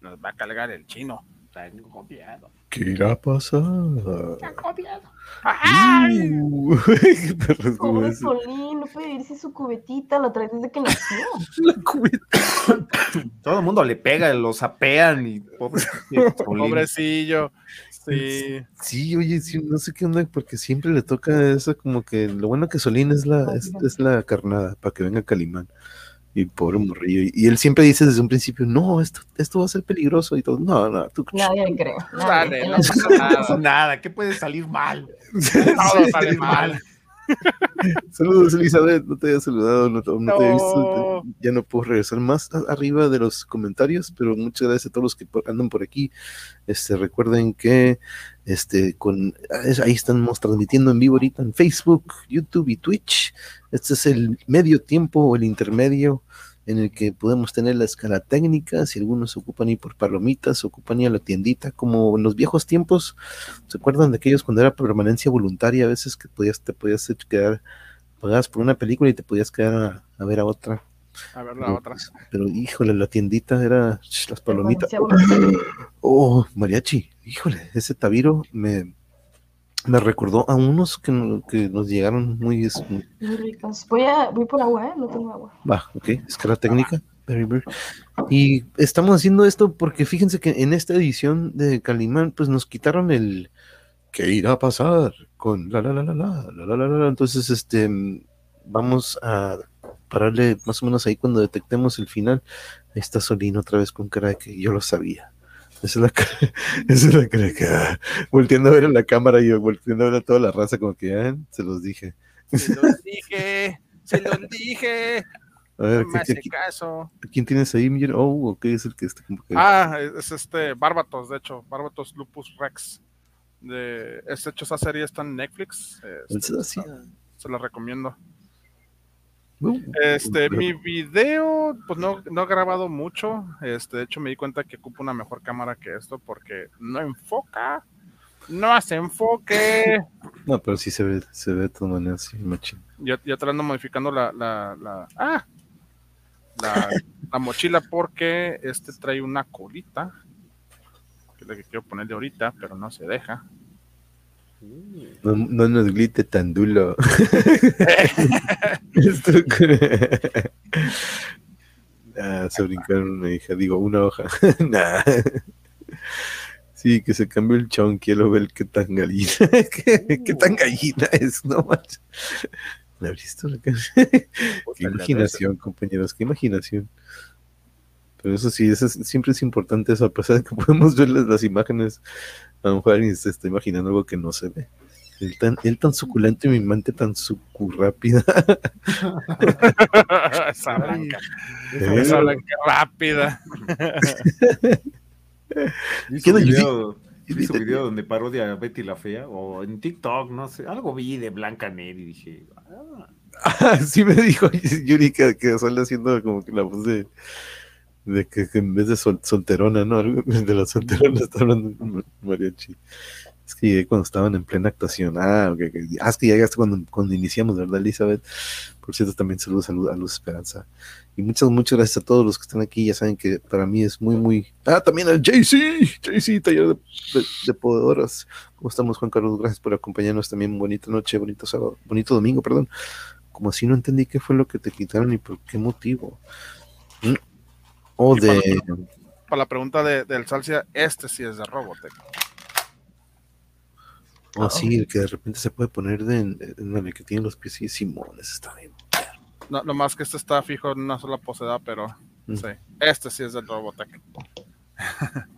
Nos va a cargar el chino. Tengo miedo. ¿Qué irá a pasar? Tengo miedo. ¡Ay! (laughs) Pobre Solín, no puede irse su cubetita, la trae desde que nació. (laughs) la cubeta. (coughs) Todo el mundo le pega, lo sapean y pobre, (laughs) pobrecillo. Sí. Sí, oye, sí, no sé qué onda, porque siempre le toca eso, como que lo bueno que Solín es la, es, es la carnada, para que venga Calimán. Y pobre morrillo. Y, él siempre dice desde un principio, no, esto, esto va a ser peligroso y todo. No, no, tú. Nadie creo. Nadie, no pasa nada. nada. ¿Qué puede salir mal? (laughs) Todo sale mal. (laughs) Saludos, Elizabeth. No te había saludado, no, te había visto. Ya no puedo regresar más arriba de los comentarios, pero muchas gracias a todos los que andan por aquí. Este, recuerden que este, con, ahí estamos transmitiendo en vivo ahorita en Facebook, YouTube y Twitch. Este es el medio tiempo o el intermedio en el que podemos tener la escala técnica, si algunos se ocupan ir por palomitas, se ocupan ir a la tiendita, como en los viejos tiempos, ¿se acuerdan de aquellos cuando era permanencia voluntaria? A veces que podías, te podías quedar, pagabas por una película y te podías quedar a, ver a otra. A ver la otra. Pero híjole, la tiendita era las palomitas. Oh, mariachi, híjole, ese tabiro me, me recordó a unos que, nos llegaron muy, ricos. Voy, a, voy por agua, ¿eh? No tengo agua. Va, ok, escala técnica. Y estamos haciendo esto porque fíjense que en esta edición de Calimán, pues nos quitaron el ¿qué irá a pasar? con la la la la la la la la la. Entonces, este vamos a pararle más o menos ahí cuando detectemos el final. Ahí está Solino otra vez con cara de que yo lo sabía. Esa es la (laughs) esa es la cara que ah, volteando a ver a la cámara y volteando a ver a toda la raza, como que ya ah, se los dije. Se los dije, se los dije. (laughs) A ver, no ¿qué, caso. ¿quién tienes ahí, Oh, ok, es el que está como que... Ah, es este Barbatos, de hecho, Barbatos Lupus Rex. De, es hecho, esa serie está en Netflix. Este, se la recomiendo. Este, mi video, pues no, no he grabado mucho. Este, de hecho, me di cuenta que ocupo una mejor cámara que esto porque no enfoca, no hace enfoque. No, pero sí se ve, se ve de todas maneras, sí, machín. Ya, ya modificando la, la, la, ah, la, la, mochila porque este trae una colita, que es la que quiero ponerle ahorita, pero no se deja. No, no nos glite tan duro. (laughs) ah, se brincaron una hija, digo, una hoja. (laughs) nah. Sí, que se cambió el chon, quiero ver qué tan gallina, (laughs) qué, qué tan gallina es, no. ¿La visto? qué imaginación, compañeros, qué imaginación. Pero eso sí, eso siempre es importante eso, a pesar de que podemos ver las, las imágenes a lo mejor alguien se está imaginando algo que no se ve. Él tan, él tan suculento y mi mente tan sucurrápida. (laughs) esa blanca. Esa blanca rápida. (laughs) ¿Qué video, hizo un video donde parodia a Betty la Fea o en TikTok, no sé, algo vi de Blanca Ned y dije, (laughs) ah. sí me dijo Yuri que, que sale haciendo como que la voz de, de que, en vez de solterona, ¿no? (laughs) De la solterona (laughs) está hablando mariachi. Es que llegué cuando estaban en plena actuación. Ah, okay, ah es que llegaste cuando, cuando iniciamos, ¿verdad, Elizabeth? Por cierto, también saludos a Luz, Esperanza. Y muchas, muchas gracias a todos los que están aquí. Ya saben que para mí es muy, muy. Ah, también al JC, JC, taller de, de, podedoras. ¿Cómo estamos, Juan Carlos? Gracias por acompañarnos también. Bonita noche, bonito sábado, bonito domingo, perdón. Como así no entendí qué fue lo que te quitaron y por qué motivo. Mm, o de. Para la, pregunta de, del Salcia, este sí es de Robotech. Oh, ah, sí, el que de repente se puede poner de, en, el que tiene los pies y Simones, está bien. No, lo más que este está fijo en una sola poseda, pero. Sí, este sí es del Robotech. (laughs)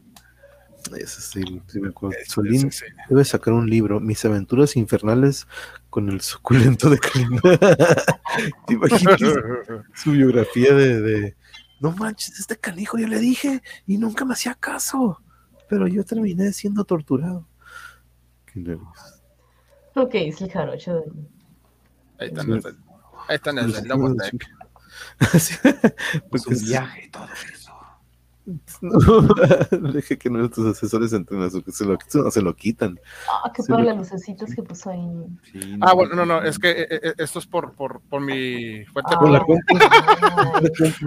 Ese sí, sí me acuerdo. Solín debe sacar un libro, Mis aventuras infernales con el suculento de Calimán. (laughs) ¿Te imaginas (laughs) su biografía de, de, no manches, este canijo ya le dije y nunca me hacía caso, pero yo terminé siendo torturado. Qué nervios. Ok, es el jarocho de... Ahí están, los, ahí están el, el Robotech. Pues un viaje, todo eso. No, deje que nuestros asesores entren que se lo, se lo quitan. Ah, qué padre las lucecitas que puso ahí. Sí, no, ah, bueno, no, no, es que eh, eh, esto es por, por, por mi fuente ah, de poder.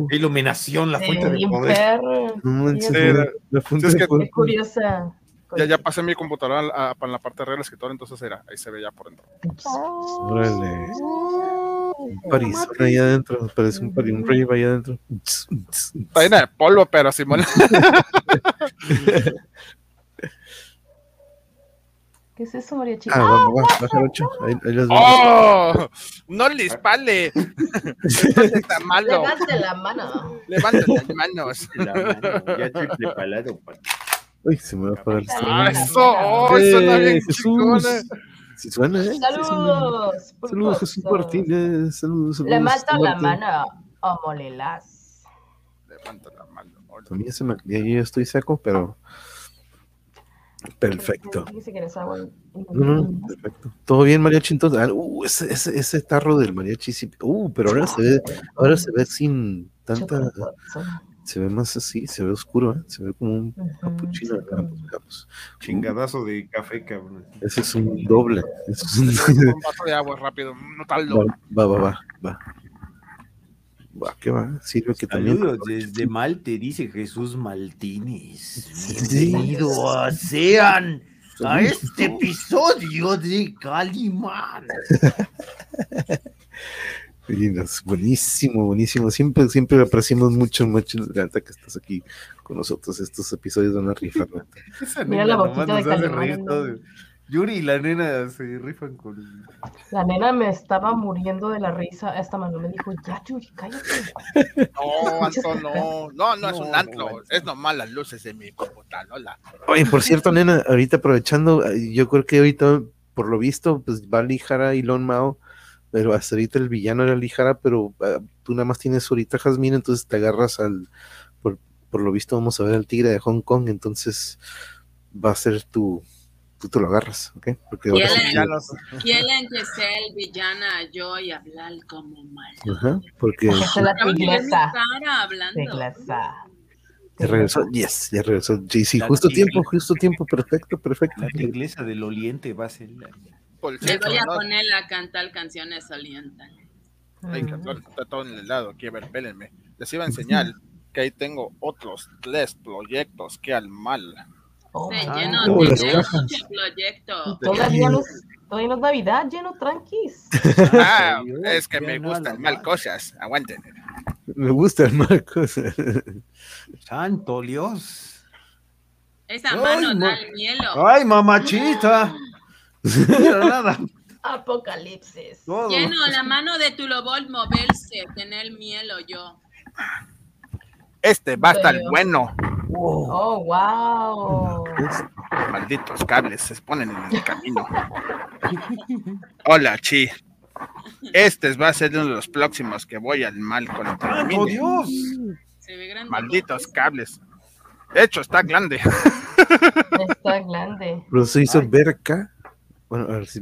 La (laughs) Iluminación, la fuente de poder. No, sí, la, la fuente es de que, poder. Qué curiosa. Ya, ya pasé mi computadora a, a, la parte de escritor, entonces era, ahí se ve ya por dentro. Órale. Un Parizón ahí adentro, parece un, pari, un rave ahí adentro. Está llena de polvo, pero Simón. (laughs) ¿Qué es eso, María Chica? Ah, va, va, va, jarocho. Ahí, ahí las ¡Oh! ¡No le dispale! (laughs) está malo. Levante la mano. Levante las manos. (laughs) La mano, ya triple palado. Uy, se me va a apagar el Ah, eso, oh, eso no bien Eh, chingona. Sí suena, ¿eh? Sí suena. Saludos. por Saludos, Jesús. Martínez. Saludos, saludos. Levanta la Martín. mano o molelas. Levanta la mano. A mí ya, se me, yo ya estoy seco, pero perfecto. Dice que no perfecto. ¿Todo bien, mariachi? Entonces, ah, uh, ese, ese, ese tarro del mariachi, sí. Uh, pero ahora se ve, ahora se ve sin tanta, se ve más así, se ve oscuro, ¿eh? se ve como un capuchino acá, pues, digamos. Chingadazo de café, cabrón. Ese es un doble. Es un... Un vaso de agua rápido, no taldo. va, va, va, va. Va, ¿qué va? Sirve que también. Desde Malte, dice Jesús Maltines. Sí. Bienvenido a Sean a este episodio de Calimán. (laughs) Lindas, buenísimo, buenísimo. Siempre, siempre apreciamos mucho, mucho, Gata, que estás aquí con nosotros. Estos episodios van a rifar. Esa Mira nena la boquita de todo. Yuri y la nena se rifan con. La nena me estaba muriendo de la risa. Esta mano me dijo, ya, Yuri, cállate. (laughs) No, Anto, no. No, no es un no. Es nomás las luces de mi computadora. Oye, por cierto, nena, ahorita aprovechando, yo creo que ahorita, por lo visto, pues va Lijara y Lon Mao, pero hasta ahorita el villano era Lijara, pero ah, tú nada más tienes ahorita Jasmine, entonces te agarras al, por, por lo visto vamos a ver al tigre de Hong Kong, entonces va a ser tu, tú te lo agarras, ¿ok? Porque ahora sí que- Quieren que sea el villana yo y hablar como mal. Ajá, porque es la ya regresó, yes, ya regresó, JC, La justo tiempo, justo tiempo, perfecto, perfecto. La iglesia del Oriente va a ser la. Por Le voy a ¿no? poner a cantar canciones orientales. Ay, que todo- está todo en el lado aquí, a ver, espérenme. Les iba a enseñar que ahí tengo otros tres proyectos que al mal. Oh, Sí, Ah, lleno oh, proyecto. Todavía no, es, todavía no es Navidad, lleno tranquis. (laughs) Ah, es que me gustan mal cosas. Aguanten. Me gusta el Marcos. (laughs) Santo Dios. Esa Ay, mano ma- da el hielo. Ay, mamachita. Nada. Apocalipsis. Todo. Lleno la mano de tu lobol moverse, tener mielo yo. Este va a estar bueno. Oh, wow. Malditos cables se ponen en el camino. Hola, Chi. Este va a ser uno de los próximos que voy al mal con el termine. Dios. Se ve grande. Malditos cables. De hecho, está grande. Está grande. Pero se hizo Ay. Bueno, a ver si.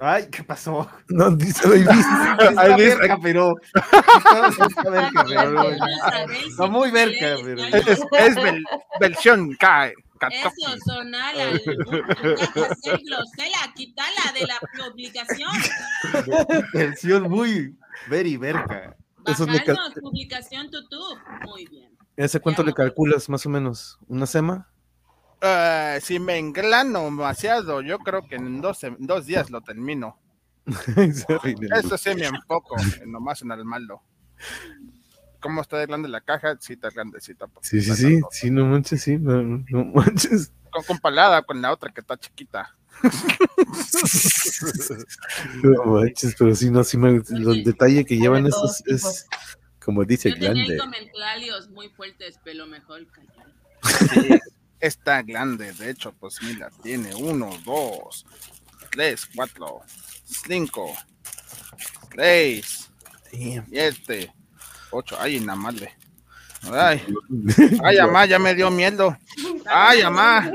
Ay, ¿qué pasó? No. Está (laughs) Ahí dice- verga, pero. Está, verga, pero. Está muy verga, pero. Es, es vel- versión K. Eso, sonar al hacer grosera, quítala de la publicación. Versión muy very verga. Eso publicación YouTube. Muy bien. ¿Ese cuánto le calculas más o menos? ¿Una sema? Eh, si me englano demasiado, yo creo que en dos, en dos días lo termino. (laughs) Eso sí me enfoco, en nomás en el malo. ¿Cómo está de grande la caja? Sí, está grandecita. Sí, sí, sí, sí, no manches, sí, no, no manches. Con, comparada con la otra que está chiquita. (laughs) No manches, pero sí, no, sí, me, el detalle que llevan todos es, Como dice Yo tenía comentarios muy fuertes, pero mejor callar. Sí, está grande, de hecho, pues mira, tiene uno, dos, tres, cuatro, cinco, seis, siete, ocho. Ay, nada más le. Ay, (laughs) ay, amá, ya me dio miedo. Ay, amá.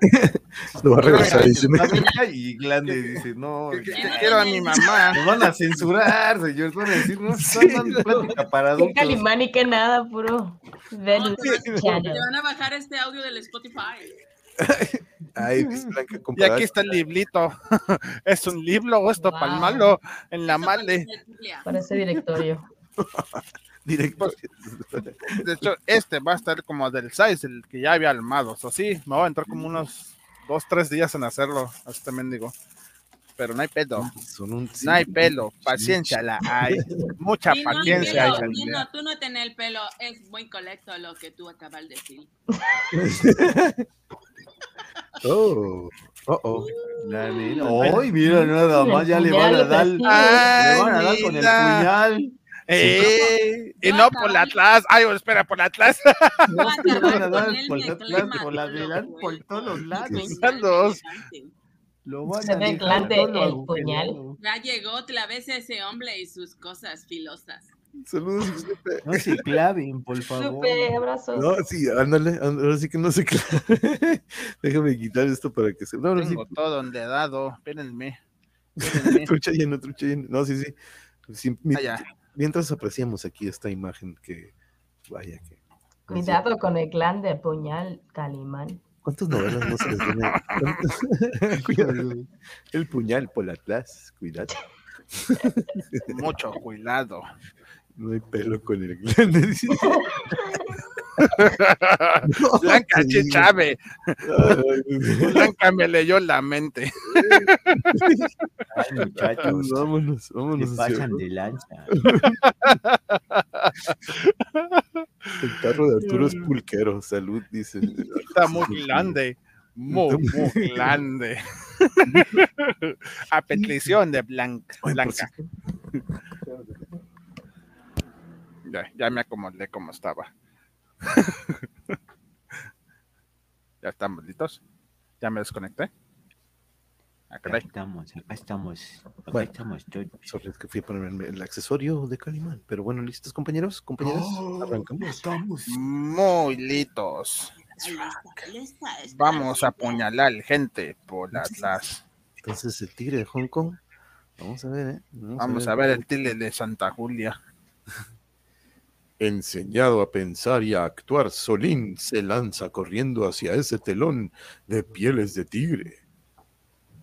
(laughs) Lo va a regresar. dice. Y Glande (laughs) dice, no, Quiero a mi mamá. nos van a censurar, señor. Van a decir, no, están dando plática para Qué adultos. Calimán y qué nada, puro Venus Te van a bajar este audio del Spotify. Ay, Blanca, Y aquí está el librito. ¿Es un libro esto para el malo? En la male. Parece directorio. Directo. De hecho, este va a estar como del size, el que ya había armado. O sí, me va a entrar como unos dos, tres días en hacerlo a este mendigo. Pero no hay pedo. Son un- No hay pelo. Paciencia la hay. Mucha Sí, no paciencia hay. pelo, no, tú no tenés el pelo, es muy correcto lo que tú acabas de decir. (laughs) Oh, oh, oh. La nena. Ay, mira, nada más, ya le van a dar, le van a dar con el puñal. Eh, y no por la atrás. Ay, espera, por la atrás. No, le van a dar por la atrás, por la adelante, por todos los lados. Lo van Se ve todo el puñal. Ya llegó otra vez ese hombre y sus cosas filosas. Saludos. (laughs) No se claven, por favor. Supe, abrazos. No, sí, ándale, ándale, ahora sí que no sé qué. (laughs) Déjame quitar esto para que se. No, ahora sí. Tengo todo enredado. Espérenme. (laughs) Espérenme. Trucha lleno, trucha lleno. No, sí, sí. Sí, mi- Ah, ya. Mientras apreciamos aquí esta imagen que. Vaya que. Cuidado con el clan de puñal Calimán. ¿Cuántas novelas no se les viene? (laughs) Cuidado. (laughs) El puñal por atrás, cuidado. Mucho cuidado. No hay pelo con el glande. (laughs) (laughs) Blanca sí. Chichave. Ay, Blanca me leyó la mente. Ay, muchachos, vámonos, se vámonos. hacia- pasan de lanza. El carro de Arturo es pulquero, salud, dice. (laughs) Está muy grande. Muy, muy grande. (laughs) A petición de Blanca. Blanca. Ya, ya me acomodé como estaba. (laughs) ya estamos listos. Ya me desconecté. Ah, Acá caray. estamos, acá estamos, acá Bueno. estamos todos. Sorry, es que fui a ponerme el accesorio de Calimán. Pero bueno, listos, compañeros, compañeras. Arrancamos. Estamos. Muy listos. Vamos a apuñalar gente por las, las. Entonces, el tigre de Hong Kong. Vamos a ver, ¿eh? Vamos a ver el tile de Santa Julia. Enseñado a pensar y a actuar, Solín se lanza corriendo hacia ese telón de pieles de tigre.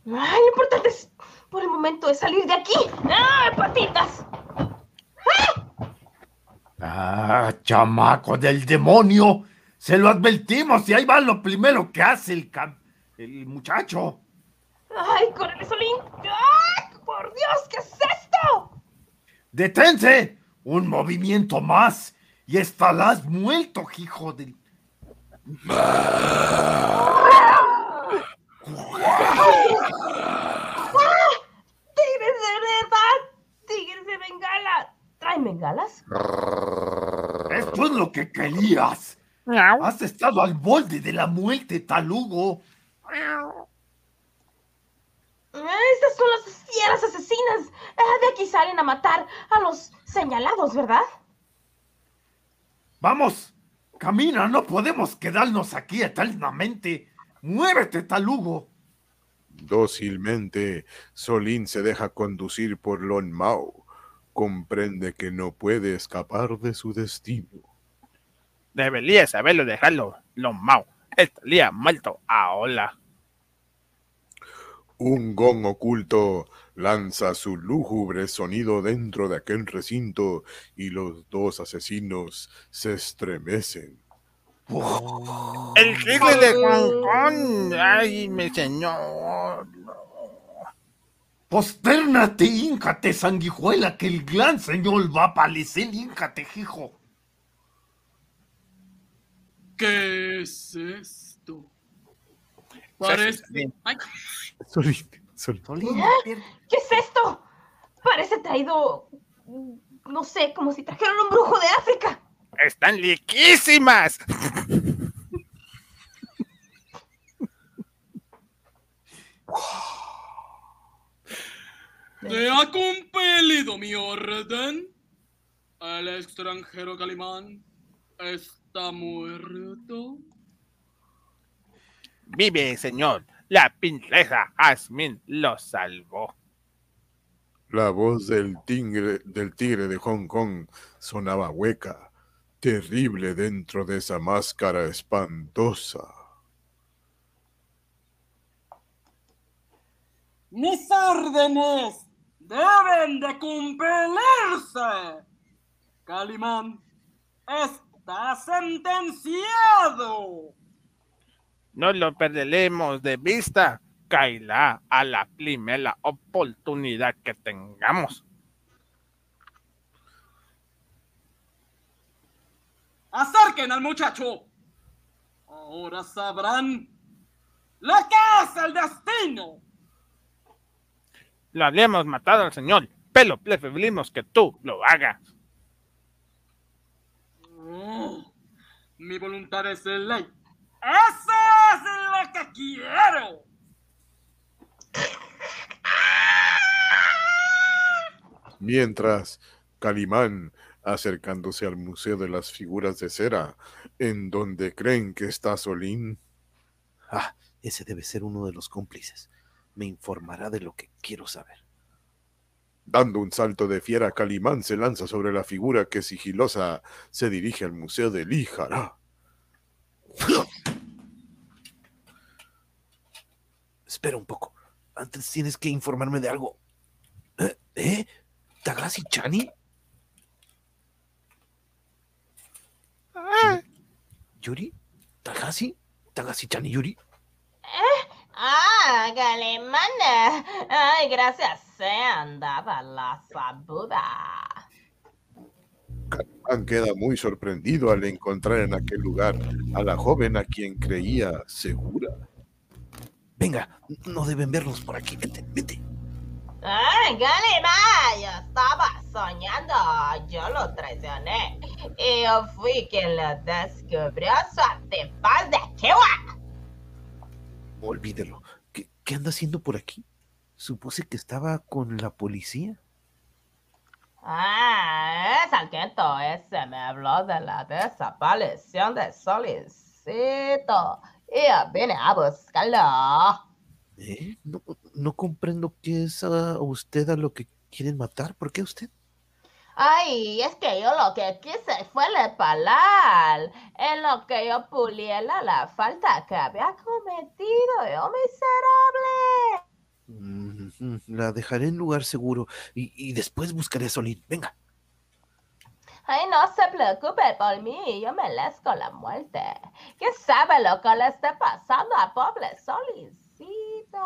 Ay, lo importante es, por el momento es salir de aquí. ¡Ah, patitas! Ah, chamaco del demonio. Se lo advertimos y ahí va lo primero que hace el, cam- el muchacho. ¡Ay, córrele, Solín! ¡Ay, por Dios, qué es esto! ¡Deténse! Un movimiento más y estarás muerto, hijo de... ¡Tigres de verdad! ¡Tigres de bengala! ¿Traen bengalas? Esto es lo que querías. Has estado al borde de la muerte, talugo. Estas son las fieras asesinas. De aquí salen a matar a los señalados, ¿verdad? Vamos, camina, no podemos quedarnos aquí eternamente. Muévete, talugo. Dócilmente, Solín se deja conducir por Lon Mao. Comprende que no puede escapar de su destino. Deberías haberlo dejado, lo mau. Estaría muerto ahora. Un gong oculto lanza su lúgubre sonido dentro de aquel recinto y los dos asesinos se estremecen. El tigre de Hong Kong. Ay, mi señor. Postérnate, híncate, sanguijuela, que el gran señor va a aparecer, híncate, hijo. ¿Qué es esto? Parece- Ay, Solín, Solín. ¿Qué es esto? Parece traído no sé, como si trajeron un brujo de África. Están liquísimas. ¿Te ha compelido mi orden? El extranjero Calimán está muerto. Vive, señor. La princesa Asmin lo salvó. La voz del tigre, del tigre de Hong Kong sonaba hueca, terrible dentro de esa máscara espantosa. Mis órdenes deben de cumplirse. Calimán está sentenciado. No lo perderemos de vista, Kaila, a la primera oportunidad que tengamos. Acerquen al muchacho. Ahora sabrán lo que es el destino. Lo habríamos matado al señor, pero preferimos que tú lo hagas. Oh, mi voluntad es el ley. ¡Eso es lo que quiero! Mientras, Calimán, acercándose al Museo de las Figuras de Cera, en donde creen que está Solín. Ah, ese debe ser uno de los cómplices. Me informará de lo que quiero saber. Dando un salto de fiera, Calimán se lanza sobre la figura que sigilosa se dirige al Museo de Líjara. Espera un poco. Antes tienes que informarme de algo. ¿Eh? ¿Eh? ¿Tagashi Chani? ¿Yuri? ¿Tagashi? ¿Tagashi Chani Yuri? ¿Eh? Ah, Galemana. Ay, gracias. Se andaba la sabuda. Calimán queda muy sorprendido al encontrar en aquel lugar a la joven a quien creía segura. Venga, no deben vernos por aquí. Vente, vente. Ay, Galemán, yo estaba soñando. Yo lo traicioné. Y yo fui quien lo descubrió su antifaz de Chihuahua. Olvídelo. ¿Qué, ¿Qué anda haciendo por aquí? Supuse que estaba con la policía. Ah, es sargento ese me habló de la desaparición de Solicito. Y yo vine a buscarlo. ¿Eh? No, no comprendo qué es a usted a lo que quieren matar. ¿Por qué usted? Ay, es que yo lo que quise fue le palar. En lo que yo puliera la falta que había cometido yo, miserable. La dejaré en lugar seguro y, y después buscaré a Solín. Venga. Ay, no se preocupe por mí, yo merezco la muerte. ¿Quién sabe lo que le esté pasando a pobre Solicito?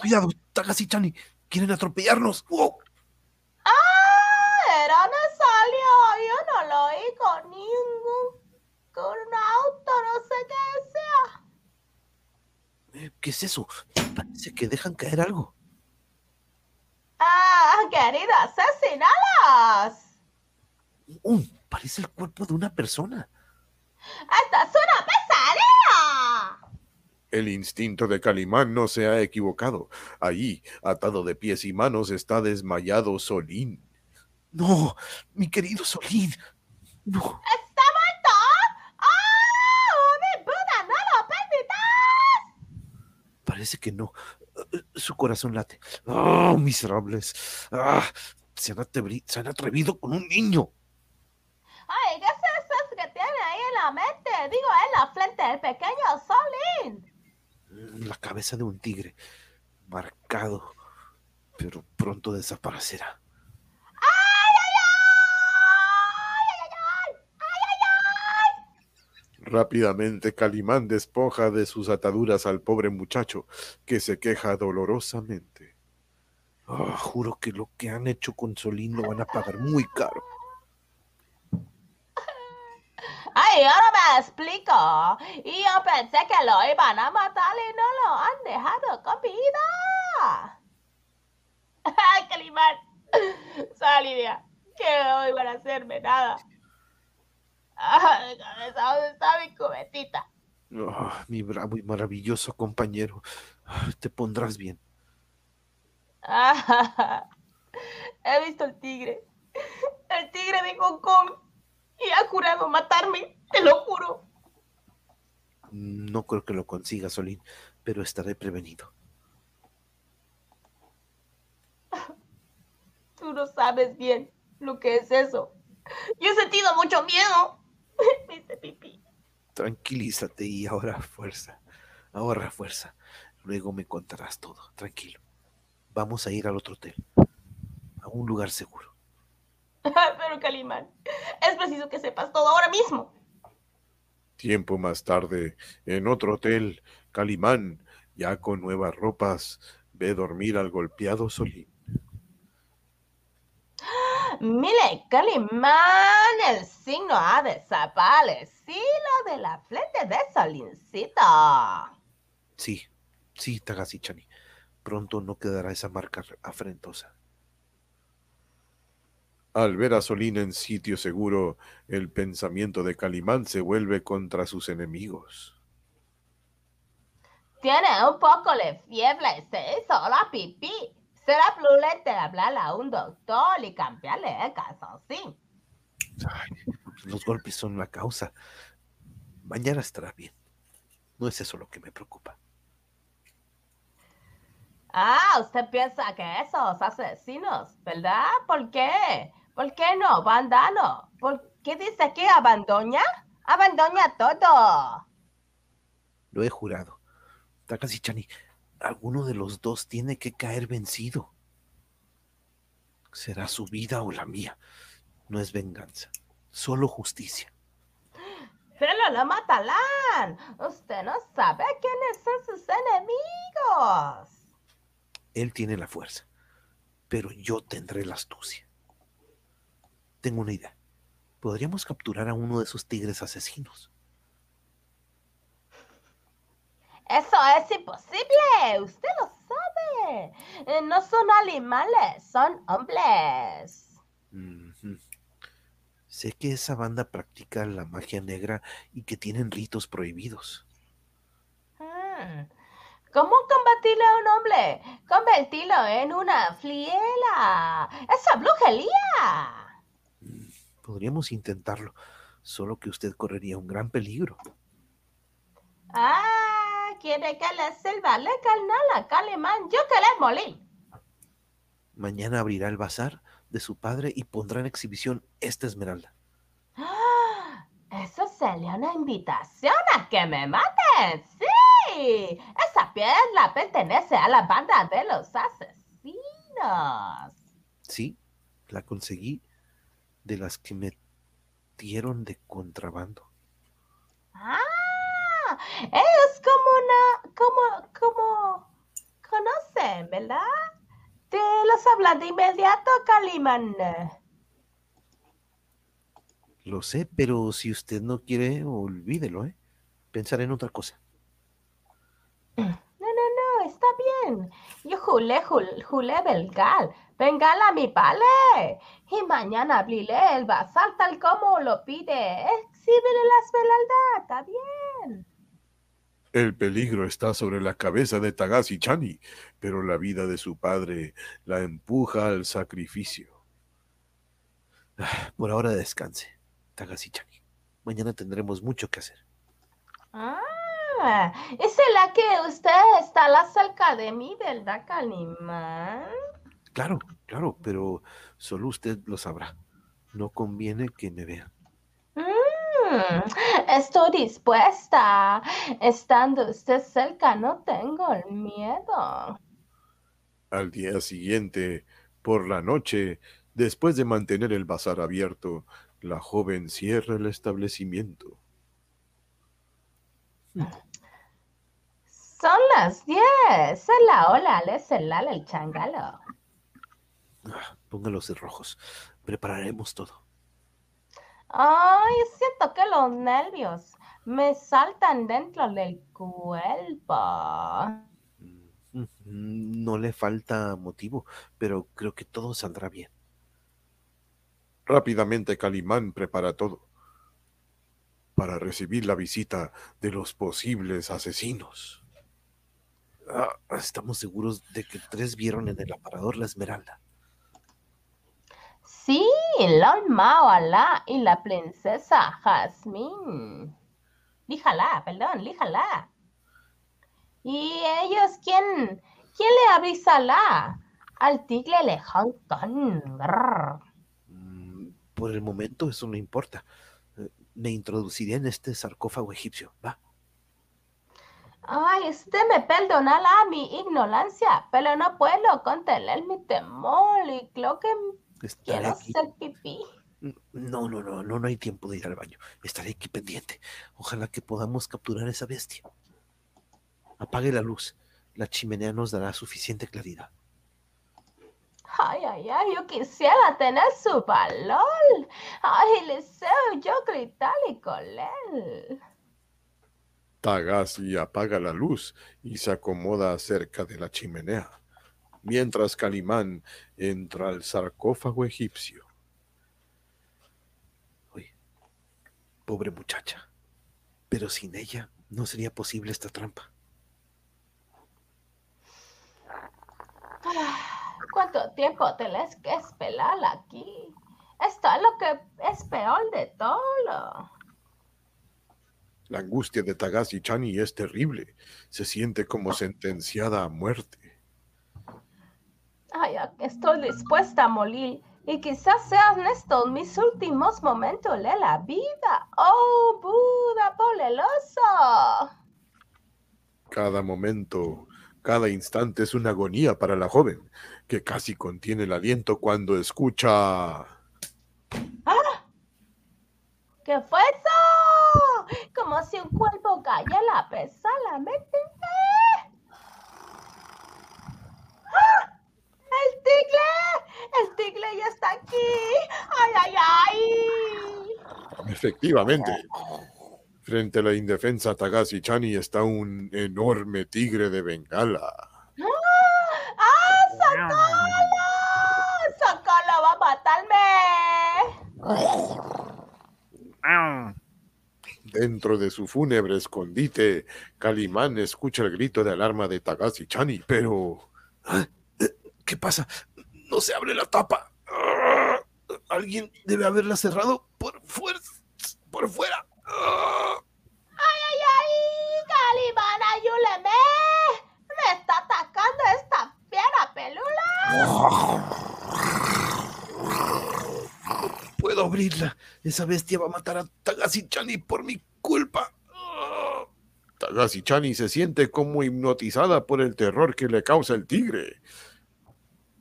Cuidado, Tagashi Chani. Quieren atropellarnos. ¡Wow! ¡Ah! Era salió. Yo no lo oí con ningún con un auto, no sé qué sea. Eh, ¿Qué es eso? Parece que dejan caer algo. ¡Ah, querido, asesinalos! Uh, parece el cuerpo de una persona. ¡Esta es una pesadilla! El instinto de Calimán no se ha equivocado. Allí, atado de pies y manos, está desmayado Solín. No, mi querido Solín. No. ¿Está muerto? ¡Oh, mi Buda, no lo permitas! Parece que no. Su corazón late. ¡Oh, miserables! ¡Ah! Se han, atrevi- se han atrevido con un niño. Ay, ¿qué es eso que tiene ahí en la mente? Digo, en la frente del pequeño Solín. La cabeza de un tigre. Marcado. Pero pronto desaparecerá. Rápidamente Calimán despoja de sus ataduras al pobre muchacho, que se queja dolorosamente. Ah, juro que lo que han hecho con Solín lo van a pagar muy caro. Ay, ahora me explico. Y yo pensé que lo iban a matar y no lo han dejado con vida. (laughs) ¡Ay, Calimán! Salida, que no iban a hacerme nada. ¡Ay, cabeza, dónde está mi cubetita! Oh, mi bravo y maravilloso compañero, te pondrás bien. Ah, (laughs) he visto el tigre, el tigre de Hong Kong, y ha jurado matarme, te lo juro. No creo que lo consiga, Solín, pero estaré prevenido. Tú no sabes bien lo que es eso. Yo he sentido mucho miedo. (laughs) Me hice pipí. Tranquilízate y ahora fuerza. Ahora fuerza. Luego me contarás todo. Tranquilo. Vamos a ir al otro hotel. A un lugar seguro. (laughs) Pero Calimán, es preciso que sepas todo ahora mismo. Tiempo más tarde, en otro hotel, Calimán, ya con nuevas ropas, ve dormir al golpeado Solín. Mire, Calimán, el signo ha desaparecido de la frente de Solincito. Sí, sí, Tagasichani. Pronto no quedará esa marca afrentosa. Al ver a Solín en sitio seguro, el pensamiento de Calimán se vuelve contra sus enemigos. Tiene un poco de fiebre, se hizo la pipí. Será prudente hablarle a un doctor y cambiarle el calzoncín. Ay, los golpes son la causa. Mañana estará bien. No es eso lo que me preocupa. Ah, usted piensa que esos asesinos, ¿verdad? ¿Por qué? ¿Por qué no, bandano? ¿Por qué dice que abandona? Abandona todo. Lo he jurado. Takashi Chani, alguno de los dos tiene que caer vencido. Será su vida o la mía. No es venganza, solo justicia. Pero la matarán. Usted no sabe quiénes son sus enemigos. Él tiene la fuerza, pero yo tendré la astucia. Tengo una idea. Podríamos capturar a uno de esos tigres asesinos. Eso es imposible. Usted lo sabe. Eh, No son animales, son hombres. Sé que esa banda practica la magia negra y que tienen ritos prohibidos. Hmm. ¿Cómo combatirle a un hombre? Convertirlo en una fliela. ¡Esa brujería! Podríamos intentarlo, solo que usted correría un gran peligro. Ah, quiere que le sirva le carnal a Calimán. Yo que le molí. Mañana abrirá el bazar de su padre y pondrá en exhibición esta esmeralda. ¡Ah! Eso sería una invitación a que me maten. ¡Sí! Esa piedra pertenece a la banda de los asesinos. Sí, la conseguí de las que metieron de contrabando. ¡Ah! Es como una. como. como. conocen, ¿verdad? Te los hablan de inmediato, Calimán. Lo sé, pero si usted no quiere, olvídelo, ¿eh? Pensar en otra cosa. No, no, no, está bien. Yo jule, jule, jule belgal. Vengal a mi pale. Y mañana abriré el bazar tal como lo pide. Exhíbele la esmeralda, está bien. El peligro está sobre la cabeza de Tagashi Chani, pero la vida de su padre la empuja al sacrificio. Ah, Por ahora descanse, Tagashi Chani. Mañana tendremos mucho que hacer. Ah, es la que usted está la cerca de mí, ¿verdad, Calimán? Claro, claro, pero solo usted lo sabrá. No conviene que me vean. Mm, estoy dispuesta. Estando usted cerca, no tengo el miedo. Al día siguiente, por la noche, después de mantener el bazar abierto, la joven cierra el establecimiento. Son las diez. Es la ola, es el ala, el changalo. Ah, Póngalos de rojos. Prepararemos todo. Ay, siento que los nervios me saltan dentro del cuerpo. No le falta motivo, pero creo que todo saldrá bien. Rápidamente Calimán prepara todo para recibir la visita de los posibles asesinos. Ah, estamos seguros de que tres vieron en el aparador la esmeralda. Sí, Lord Maoala y la princesa Jasmine. Líjala, perdón, líjala. ¿Y ellos quién? ¿Quién le avisará? Al tigre le mm, Por el momento eso no importa. Eh, me introduciré en este sarcófago egipcio, ¿va? Ay, usted me perdonará mi ignorancia, pero no puedo contener mi temor y creo que quiero hacer pipí. No, no, no, no, no hay tiempo de ir al baño. Estaré aquí pendiente. Ojalá que podamos capturar a esa bestia. Apague la luz. La chimenea nos dará suficiente claridad. Ay, ay, ay, yo quisiera tener su valor. Ay, le deseo yo gritarle con él. Tagasi apaga la luz y se acomoda cerca de la chimenea, mientras Calimán entra al sarcófago egipcio. Uy, pobre muchacha, pero sin ella no sería posible esta trampa. ¿Cuánto tiempo tenés que esperar aquí? Esto es lo que es peor de todo. La angustia de Tagasi Chani es terrible. Se siente como sentenciada a muerte. Ay, estoy dispuesta a morir. Y quizás sean estos mis últimos momentos de la vida. ¡Oh, Buda poleloso! Cada momento, cada instante es una agonía para la joven, que casi contiene el aliento cuando escucha... ¡Ah! ¿Qué fue eso? Como si un cuerpo cayera la pesa la mente. ¡Ah! ¡El tigre! ¡El tigre ya está aquí! ¡Ay, ay, ay! Efectivamente. Frente a la indefensa Tagasi Chani está un enorme tigre de Bengala. ¡Ah! ¡Ah! ¡Socorro! va a matarme! Dentro de su fúnebre escondite, Calimán escucha el grito de alarma de Tagasi Chani, pero... ¿Ah? ¿Qué pasa? No se abre la tapa. Alguien debe haberla cerrado por fuerza, por fuera. ¡Ay, ay, ay! ¡Calimán, ayúdeme! ¡Me está atacando esta fiera pelula! Puedo abrirla. Esa bestia va a matar a Tagasi-chani por mi culpa. Tagasi-chani se siente como hipnotizada por el terror que le causa el tigre.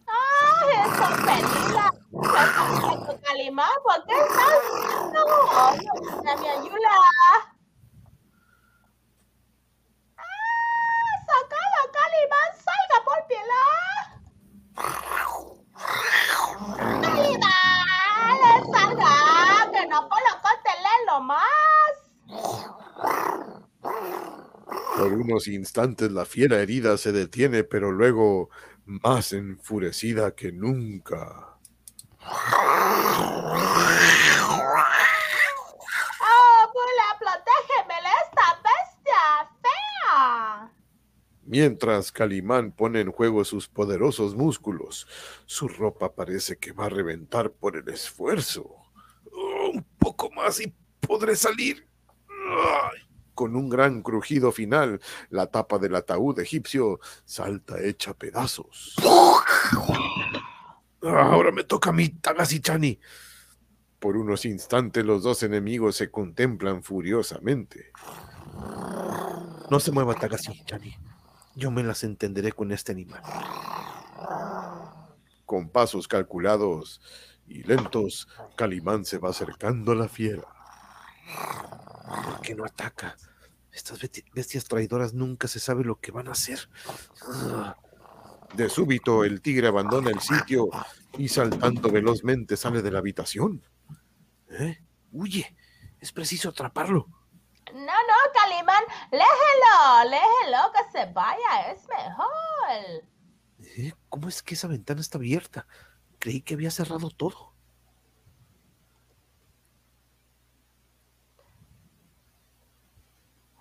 ¡Ay, esa ¿por qué estás? No, no, me ayuda. ¡Ah! ¡Sácalo, Calimán! ¡Salga por piedad! ¡Calimán! ¡Salga! ¡Que no puedo contenerlo más! Por unos instantes la fiera herida se detiene, pero luego, más enfurecida que nunca, ¡Oh, Bula, protégeme esta bestia fea! Mientras Calimán pone en juego sus poderosos músculos, su ropa parece que va a reventar por el esfuerzo. Oh, un poco más y podré salir. Con un gran crujido final, la tapa del ataúd egipcio salta hecha pedazos. Ahora me toca a mí, Tagasi-chani. Por unos instantes los dos enemigos se contemplan furiosamente. No se mueva, Tagasi-chani. Yo me las entenderé con este animal. Con pasos calculados y lentos, Calimán se va acercando a la fiera. ¿Por qué no ataca? Estas bestias traidoras nunca se sabe lo que van a hacer. De súbito, el tigre abandona el sitio y saltando velozmente sale de la habitación. ¿Eh? Huye. Es preciso atraparlo. No, no, Calimán, léjelo, léjelo, que se vaya, es mejor. ¿Eh? ¿Cómo es que esa ventana está abierta? Creí que había cerrado todo.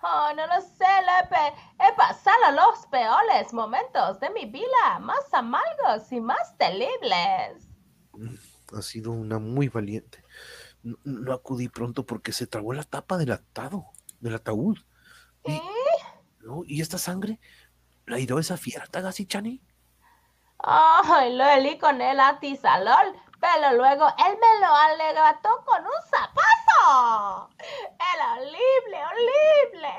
Oh, no lo sé, Lepe. He pasado los peores momentos de mi vida, más amargos y más terribles. Mm, ha sido una muy valiente. No, acudí pronto porque se tragó la tapa del atado, del ataúd. ¿Y, ¿Y esta sangre? ¿La dio esa fiera, Tagasi Chani? Ay, lo helí con el atisalol, pero luego él me lo alegató con un zapato. Era horrible, horrible.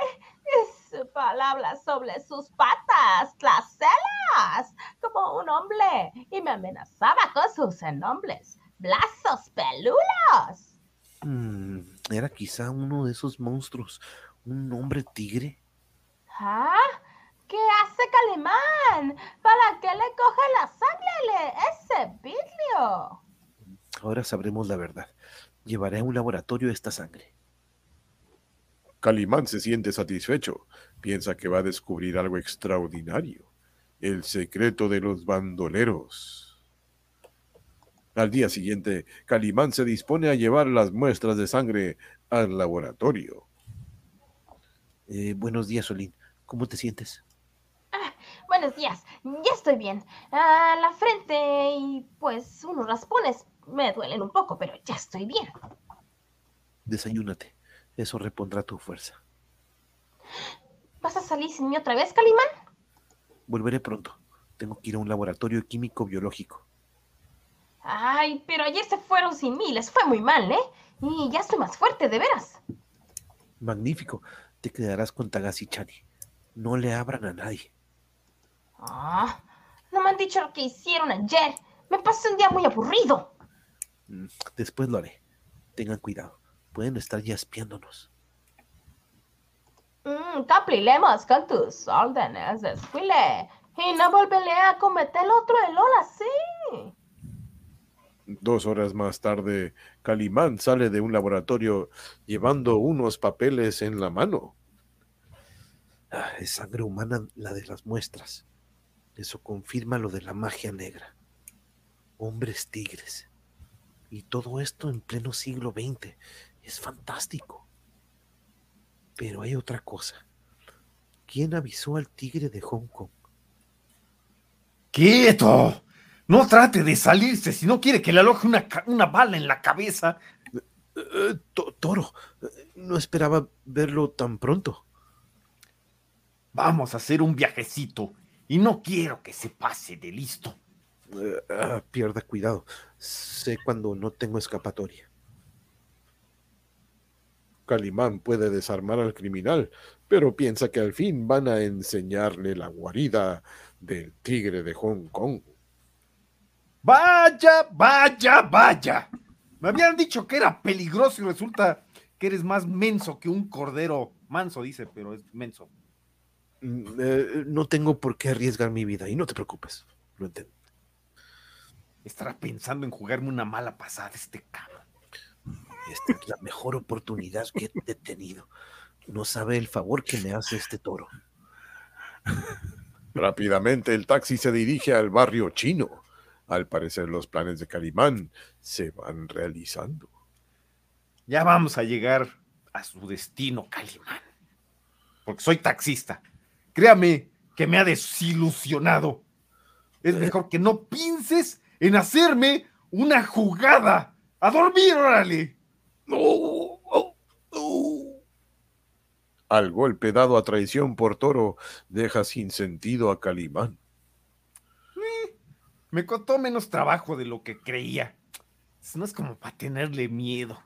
Su palabra sobre sus patas traseras, como un hombre, y me amenazaba con sus enormes brazos peludos. Mm, era quizá uno de esos monstruos, un hombre tigre. ¿Ah? ¿Qué hace Calimán? ¿Para qué le coge la sangre ese vidrio? Ahora sabremos la verdad. Llevaré a un laboratorio esta sangre. Calimán se siente satisfecho. Piensa que va a descubrir algo extraordinario. El secreto de los bandoleros. Al día siguiente, Calimán se dispone a llevar las muestras de sangre al laboratorio. Eh, buenos días, Solín. ¿Cómo te sientes? Buenos días, ya estoy bien. Ah, la frente y pues unos raspones me duelen un poco, pero ya estoy bien. Desayúnate, eso repondrá tu fuerza. ¿Vas a salir sin mí otra vez, Calimán? Volveré pronto. Tengo que ir a un laboratorio químico biológico. Ay, pero ayer se fueron sin mí, les fue muy mal, ¿eh? Y ya estoy más fuerte, de veras. Magnífico. Te quedarás con Tagasi Chani. No le abran a nadie. Ah, no me han dicho lo que hicieron ayer. Me pasé un día muy aburrido. Mm, después lo haré. Tengan cuidado. Pueden estar ya espiándonos. Mm, cumpliremos con tus órdenes, desfile. Y no volveré a cometer otro error así. Dos horas más tarde, Calimán sale de un laboratorio llevando unos papeles en la mano. Ah, es sangre humana la de las muestras. Eso confirma lo de la magia negra. Hombres tigres. Y todo esto en pleno siglo XX. Es fantástico. Pero hay otra cosa. ¿Quién avisó al tigre de Hong Kong? ¡Quieto! No trate de salirse si no quiere que le aloje una, una bala en la cabeza. Eh, toro, no esperaba verlo tan pronto. Vamos a hacer un viajecito y no quiero que se pase de listo. Eh, pierda cuidado. Sé cuando no tengo escapatoria. Calimán puede desarmar al criminal, pero piensa que al fin van a enseñarle la guarida del tigre de Hong Kong. Vaya, vaya, vaya. Me habían dicho que era peligroso y resulta que eres más menso que un cordero. Manso dice, pero es menso. Mm, eh, no tengo por qué arriesgar mi vida y no te preocupes, lo entiendo. Estará pensando en jugarme una mala pasada este cabrón. Esta es la mejor oportunidad que he tenido. No sabe el favor que me hace este toro. Rápidamente el taxi se dirige al barrio chino. Al parecer los planes de Calimán se van realizando. Ya vamos a llegar a su destino, Calimán. Porque soy taxista Créame que me ha desilusionado. Es mejor que no pienses en hacerme una jugada. A dormir, órale. Al golpe dado a traición por Toro, deja sin sentido a Calimán. Eh, me costó menos trabajo de lo que creía. No es como para tenerle miedo.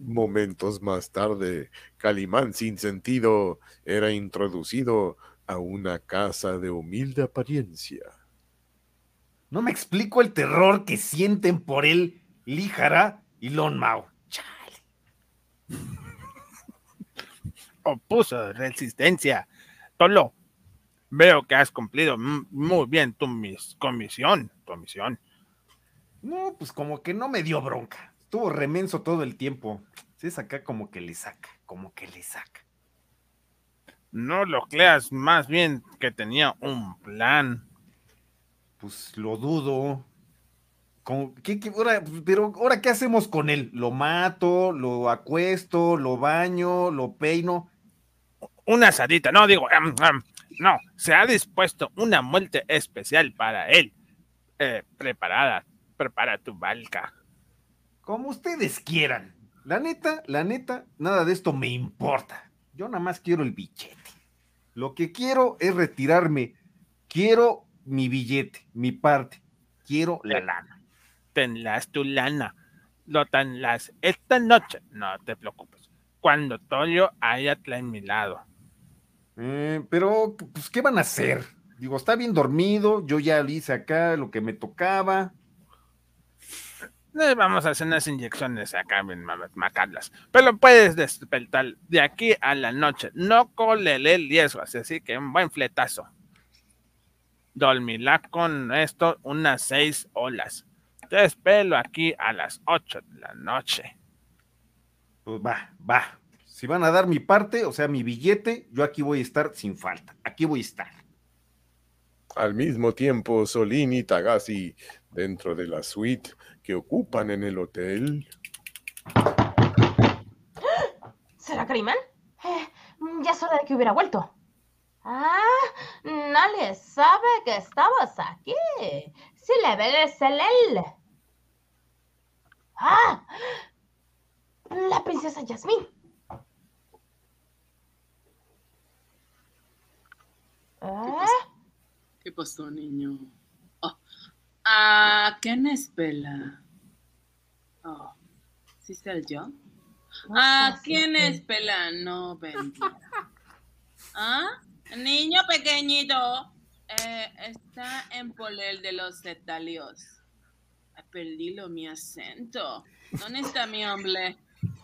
Momentos más tarde, Calimán sin sentido era introducido a una casa de humilde apariencia. No me explico el terror que sienten por él Líjara y Lon Mao. Chale. Opuso resistencia. Tolo, veo que has cumplido muy bien tu comisión, tu misión. No, pues como que no me dio bronca. Estuvo remenso todo el tiempo. Sí, es acá como que le saca, como que le saca. No lo creas, más bien que tenía un plan. Pues lo dudo. ¿qué, pero ahora, ¿qué hacemos con él? ¿Lo mato? ¿Lo acuesto? ¿Lo baño? ¿Lo peino? Una asadita, no, digo, no, se ha dispuesto una muerte especial para él. Eh, preparada, prepara tu balca. Como ustedes quieran. La neta, la neta, nada de esto me importa. Yo nada más quiero el billete. Lo que quiero es retirarme. Quiero mi billete, mi parte. Quiero la lana. Tenlas tu lana. Lo las esta noche. No te preocupes. Cuando Toyo haya terminado. Eh, pero, pues, ¿qué van a hacer? Digo, está bien dormido, yo ya le hice acá lo que me tocaba. vamos a hacer unas inyecciones acá, macarlas. Pero puedes despertar de aquí a la noche. No colele el riesgo, así que un buen fletazo. Dormirá con esto unas seis olas. Te espero aquí a las ocho de la noche. Pues va, va, si van a dar mi parte, o sea, mi billete, yo aquí voy a estar sin falta. Aquí voy a estar. Al mismo tiempo, Solín y Tagasi, dentro de la suite que ocupan en el hotel. ¿Será Carimán? Eh, ya es hora de que hubiera vuelto. Ah, nadie sabe que estabas aquí. Si le ves el él. Ah, la princesa Yasmín. ¿Qué pasó, niño? Oh. Ah, ¿quién es Pela? Oh, ¿sí soy yo? Ah, ¿quién es Pela? No, vendía. (laughs) ¿Ah? Niño pequeñito. Eh, está en Polel de los Cetalios. Perdí lo mi acento. ¿Dónde está mi hombre?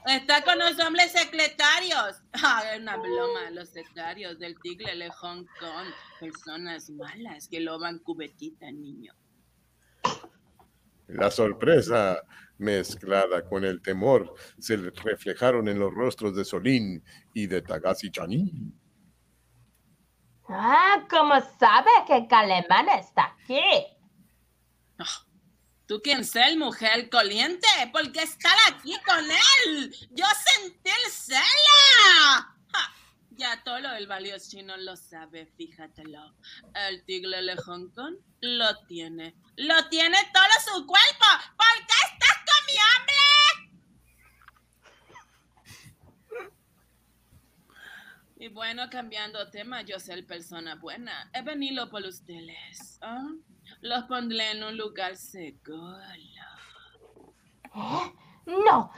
Está con los hombres secretarios. (laughs) Ah, una broma, los secretarios del Tigre de Hong Kong. Personas malas que lo van cubetita, niño. La sorpresa mezclada con el temor se reflejaron en los rostros de Solín y de Tagasi Chanin. Ah, ¿cómo sabe que Calemán está aquí? Ah, ¿Tú quién el mujer coliente? Porque estar aquí con él. Yo sentí el cela. Ya todo el valioso chino lo sabe, fíjatelo. El tigre de Hong Kong lo tiene. Lo tiene todo su cuerpo. ¿Por qué estás con mi hombre? Y bueno, cambiando tema, yo soy persona buena. He venido por ustedes. ¿ah? Los pondré en un lugar seguro. ¿Eh? (gasps) No,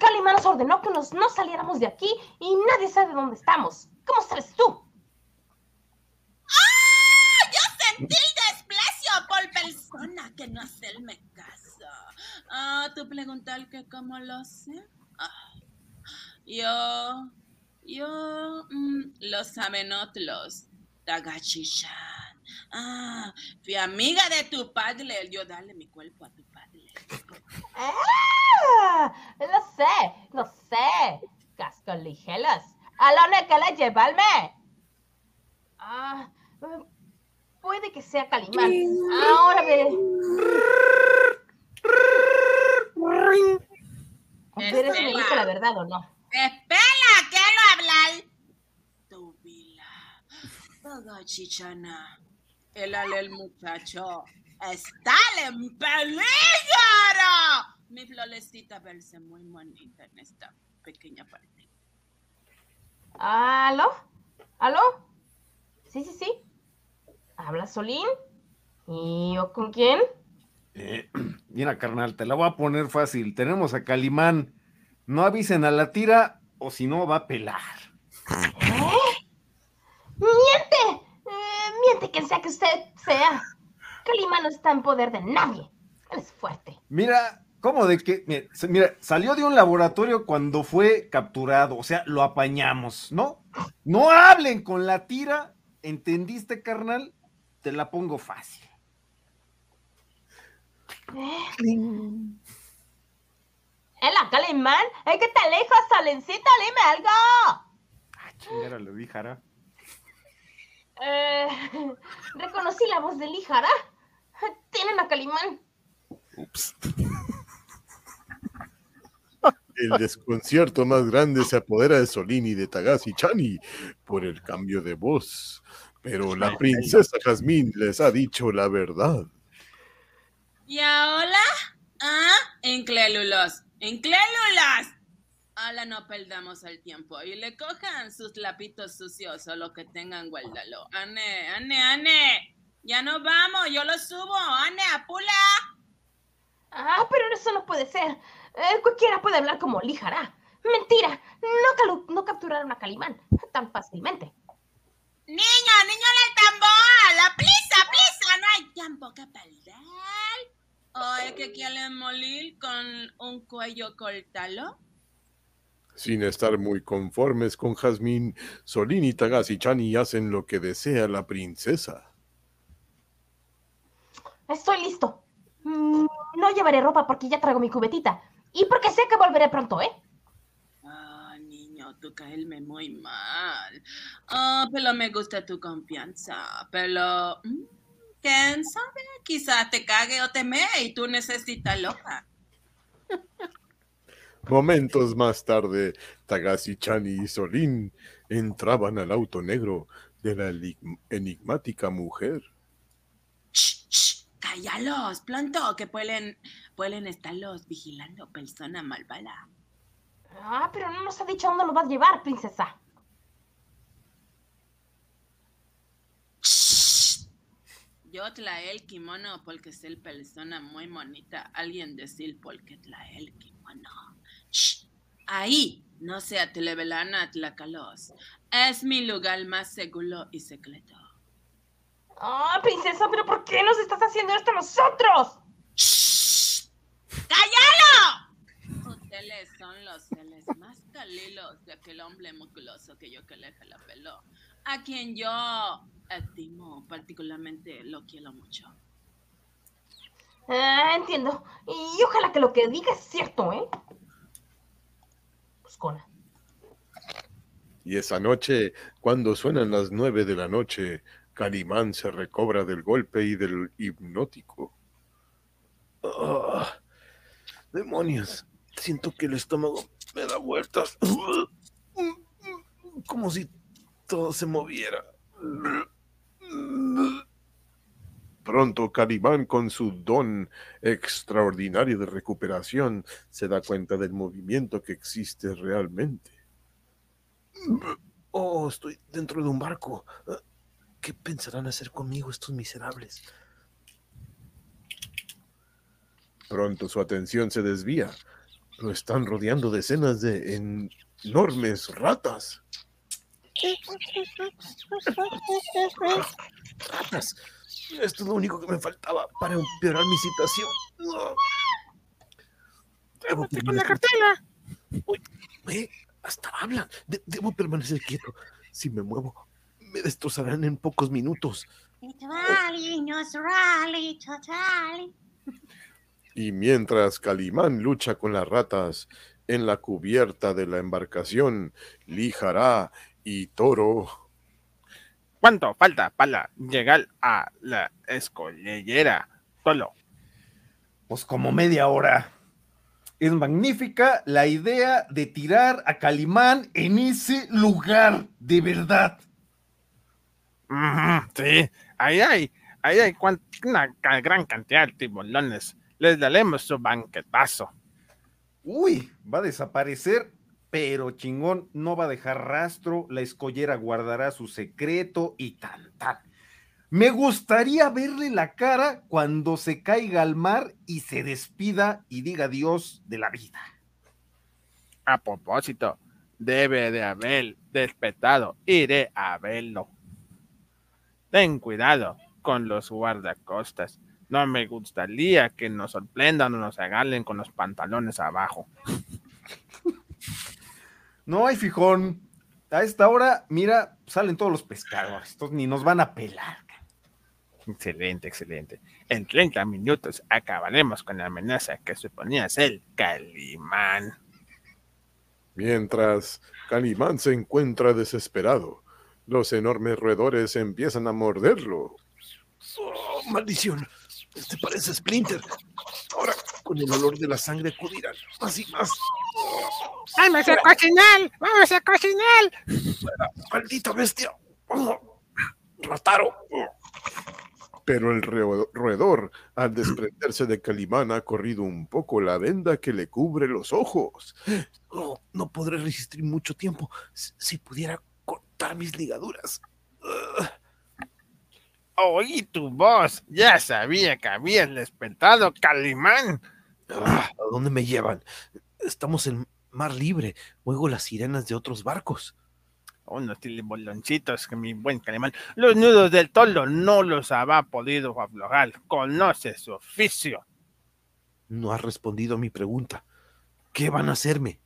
Calimán nos ordenó que nos, no saliéramos de aquí y nadie sabe dónde estamos. ¿Cómo sabes tú? ¡Ah! Yo sentí desprecio por persona que no hace el caso. Ah, tú preguntar que cómo lo sé. Ah, yo, yo, mm, lo saben otros. Tagachishan. Ah, fui amiga de tu padre. Yo darle mi cuerpo a tu padre. ¡Ah! Lo sé, lo sé. Casco ligeras. ¿A dónde que le llevarme? Ah, puede que sea Calimán. Ahora. Pero me la verdad o no. Espera, quiero hablar. Tu vila. Todo chichana. El el muchacho está en peligro. Mi florecita verse muy bonita en esta pequeña parte. ¿Aló? ¿Aló? Sí, sí, sí. ¿Habla Solín? ¿Y yo con quién? Eh, (clears throat) mira, carnal, te la voy a poner fácil. Tenemos a Calimán. No avisen a la tira o si no va a pelar. ¿Eh? ¡Miente! Eh, miente quien sea que usted sea. Calimán no está en poder de nadie. Él es fuerte. Mira, ¿cómo de que? Mira, salió de un laboratorio cuando fue capturado. O sea, lo apañamos, ¿no? No hablen con la tira. ¿Entendiste, carnal? Te la pongo fácil. ¡Ela, Calimán! ¡Ay, que te lejos, Solencito! ¡Dime algo! Ah, chingada, lo dijara. Eh, (laughs) reconocí la voz de Lijara. Tienen a Calimán. Ups. El desconcierto más grande se apodera de Solín y de Tagasi Chani por el cambio de voz. Pero la princesa Jazmín les ha dicho la verdad. ¿Y ahora? ¿Ah? Inclélulos. ¡Inclélulas! Ahora no perdamos el tiempo y le cojan sus lapitos sucios o lo que tengan, guárdalo. Ane, Ane, Ane. Ya no vamos, yo lo subo. Ane, apula. Ah, pero eso no puede ser. Eh, cualquiera puede hablar como Lijara. Mentira, no, no capturaron a Calimán tan fácilmente. Niño, niño del tambor. La prisa, prisa. No hay tiempo que perder. ¿O es que quieren morir con un cuello cortalo? Sin estar muy conformes con Jazmín, Solín y Tagasi Chani hacen lo que desea la princesa. Estoy listo. Mm, no llevaré ropa porque ya traigo mi cubetita. Y porque sé que volveré pronto, ¿eh? Ah, niño, tú caerme muy mal. Ah, pero me gusta tu confianza. Pero, mm, ¿quién sabe? Quizá te cague o te mee y tú necesitas loca. (laughs) Momentos más tarde, Tagasi Chani y Solín entraban al auto negro de la enig- enigmática mujer. Cállalos, pronto, que pueden, pueden estarlos vigilando persona malvada. Ah, pero no nos ha dicho dónde lo vas a llevar, princesa. Yo trae el kimono porque es el persona muy bonita. Alguien decir porque trae el kimono. Shh. Ahí, no se atreverán a atlacalos. Es mi lugar más seguro y secreto. Ah, princesa, pero ¿por qué nos estás haciendo esto a nosotros? ¡Cállalo! Ustedes son los seres más calilos de aquel hombre musculoso que yo que le la pelo. A quien yo estimo particularmente lo quiero mucho. Ah, entiendo. Y ojalá que lo que diga es cierto, ¿eh? Y esa noche, cuando suenan las nueve de la noche, Calimán se recobra del golpe y del hipnótico. Ah, demonios, siento que el estómago me da vueltas. Como si todo se moviera. Pronto Calimán, con su don extraordinario de recuperación, se da cuenta del movimiento que existe realmente. Oh, estoy dentro de un barco. ¿Qué pensarán hacer conmigo estos miserables? Pronto su atención se desvía. Lo están rodeando decenas de en- enormes ratas. (laughs) Ratas. Esto es lo único que me faltaba para empeorar mi situación. Debo con la cartela! Uy, eh, hasta hablan. De- debo permanecer quieto. Si me muevo, me destrozarán en pocos minutos. Y mientras Calimán lucha con las ratas en la cubierta de la embarcación, Lijará y Toro ¿Cuánto falta para llegar a la escollera? Solo. Pues como media hora. Es magnífica la idea de tirar a Calimán en ese lugar, de verdad. Sí, ahí hay, ahí hay una gran cantidad de tiburones. Les daremos su banquetazo. Uy, va a desaparecer, pero chingón, no va a dejar rastro, la escollera guardará su secreto y tan tan. Me gustaría verle la cara cuando se caiga al mar y se despida y diga adiós de la vida. A propósito, debe de haber despertado. Iré a verlo. Ten cuidado con los guardacostas. No me gustaría que nos sorprendan o nos agarren con los pantalones abajo. No hay fijón. A esta hora, mira, salen todos los pescadores, estos ni nos van a pelar. Excelente, excelente. En 30 minutos acabaremos con la amenaza que suponía ser Calimán. Mientras Calimán se encuentra desesperado, los enormes roedores empiezan a morderlo. Oh, maldición. Este parece Splinter. Ahora, con el olor de la sangre acudirán más y más. ¡Vamos a cocinar! ¡Vamos a cocinar! ¡Maldita bestia! Oh, ¡Rataro! Pero el roedor, al desprenderse de Calimán, ha corrido un poco la venda que le cubre los ojos. Oh, no podré resistir mucho tiempo. Si, si pudiera cortar mis ligaduras. Ugh. Oí tu voz. Ya sabía que habías despertado, Calimán. Ah, ¿A dónde me llevan? Estamos en mar libre. Oigo las sirenas de otros barcos. Unos tiliboloncitos que mi buen Calimán. Los nudos del tolo no los habrá podido aflojar. Conoce su oficio. No has respondido a mi pregunta. ¿Qué van a hacerme?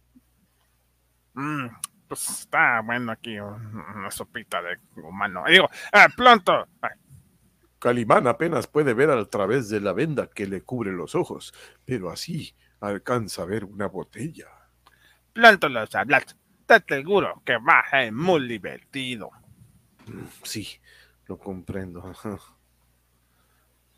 Mm, pues está bueno aquí un- una sopita de humano. Digo, ah, pronto. Ah, Calimán apenas puede ver a través de la venda que le cubre los ojos, pero así alcanza a ver una botella. Pronto los hablas. Te aseguro que va a ser muy divertido. Sí, lo comprendo. ajá.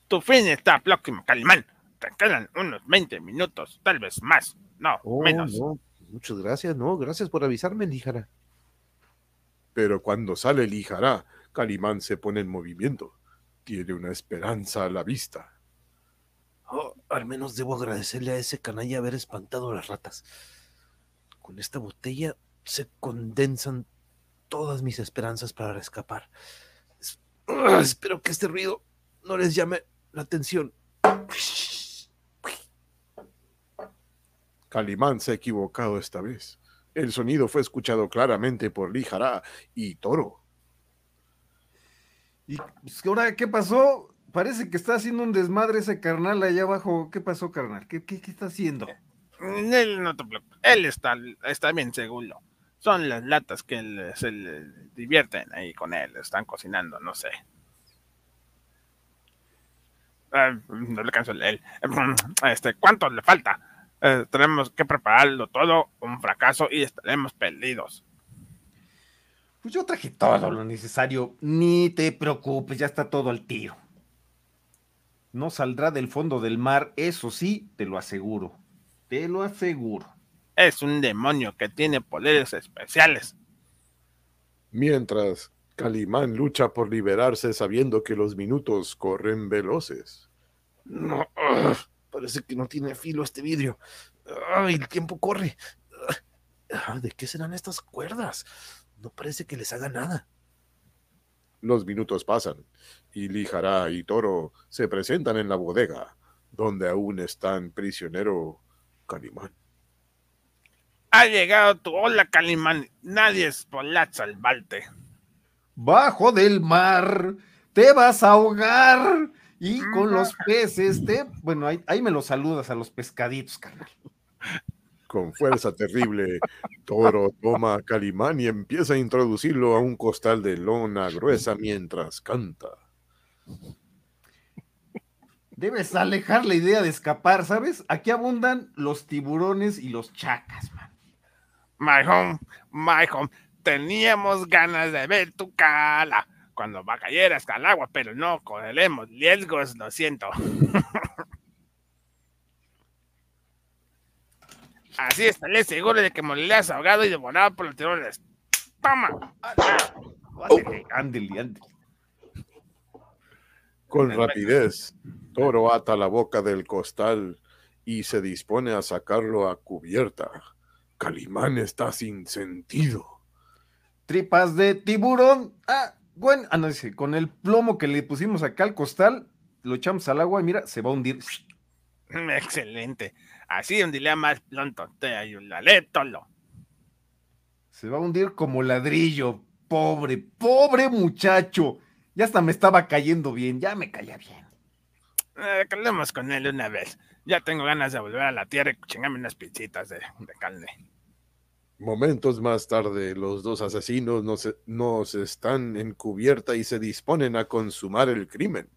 Tu fin está próximo, Calimán. Te quedan unos 20 minutos, tal vez más. No, Oh, menos. no, muchas gracias. No, gracias por avisarme, Líjara. Pero cuando sale Lijará, Calimán se pone en movimiento. Tiene una esperanza a la vista. Oh, al menos debo agradecerle a ese canalla haber espantado a las ratas. Con esta botella se condensan todas mis esperanzas para escapar. Es- (clears throat) espero que este ruido no les llame la atención. Calimán se ha equivocado esta vez. El sonido fue escuchado claramente por Lijará y Toro. ¿Y pues, ahora qué pasó? Parece que está haciendo un desmadre ese carnal allá abajo. ¿Qué pasó, carnal? ¿Qué, qué, qué está haciendo? Él no te. Él está, está bien seguro. Son las latas que se divierten ahí con él. Están cocinando, no sé. Ah, no le canso él. Este, ¿Cuánto le falta? Eh, tenemos que prepararlo todo, un fracaso y estaremos perdidos. Pues yo traje todo lo necesario. Ni te preocupes, ya está todo al tiro. No saldrá del fondo del mar, eso sí, te lo aseguro. Te lo aseguro. Es un demonio que tiene poderes especiales. Mientras, Calimán lucha por liberarse sabiendo que los minutos corren veloces. No, ugh, parece que no tiene filo este vidrio. Ay, el tiempo corre. Ah, ¿De qué serán estas cuerdas? No parece que les haga nada. Los minutos pasan y Lijará y Toro se presentan en la bodega, donde aún están prisionero Calimán. Ha llegado tu ola, Calimán. Nadie es polar salvarte. Bajo del mar, te vas a ahogar. Y con los peces, te. Bueno, ahí, ahí me los saludas a los pescaditos, carnal. Con fuerza terrible, Toro toma a Calimán y empieza a introducirlo a un costal de lona gruesa mientras canta. Debes alejar la idea de escapar, ¿sabes? Aquí abundan los tiburones y los chacas, man. My home, my home. Teníamos ganas de ver tu cara cuando va cayeras al agua, pero no correremos riesgos, lo siento. (laughs) Así estaré seguro de que morirás ahogado y devorado por los tiburones. ¡Toma! Ándele, ándele. Con rapidez, Toro ata la boca del costal y se dispone a sacarlo a cubierta. Calimán está sin sentido. Tripas de tiburón. Ah, bueno, ah, no, dice, con el plomo que le pusimos acá al costal, lo echamos al agua y mira, se va a hundir. (laughs) Excelente. Así hundiré más pronto. Te ayudaré, Tolo. Se va a hundir como ladrillo. Pobre, pobre muchacho. Ya hasta me estaba cayendo bien, ya me caía bien. Eh, calemos con él una vez. Ya tengo ganas de volver a la tierra y chingarme unas pizzitas de, de carne. Momentos más tarde, los dos asesinos nos, nos están en cubierta y se disponen a consumar el crimen.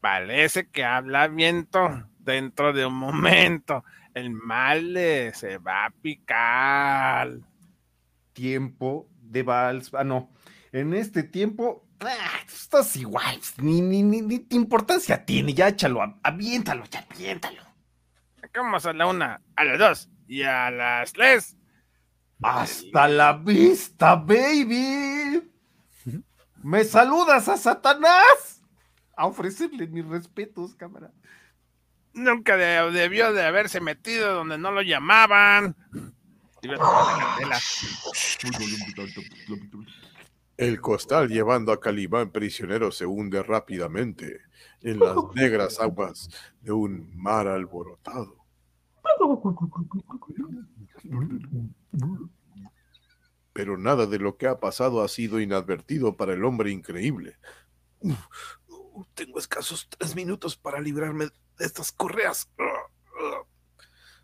Parece que habla viento dentro de un momento. El mal se va a picar. Tiempo de vals. Ah, no. En este tiempo, ah, estás igual. Ni, ni, ni, ni importancia tiene. Ya échalo, aviéntalo, ya aviéntalo. Vamos a la una, a las dos y a las tres. Hasta la vista, baby. ¿Me saludas a Satanás? A ofrecerle mis respetos, cámara. Nunca de- debió de haberse metido donde no lo llamaban. El costal llevando a Calimán prisionero se hunde rápidamente en las negras aguas de un mar alborotado. Pero nada de lo que ha pasado ha sido inadvertido para el hombre increíble. Tengo escasos tres minutos para librarme de estas correas.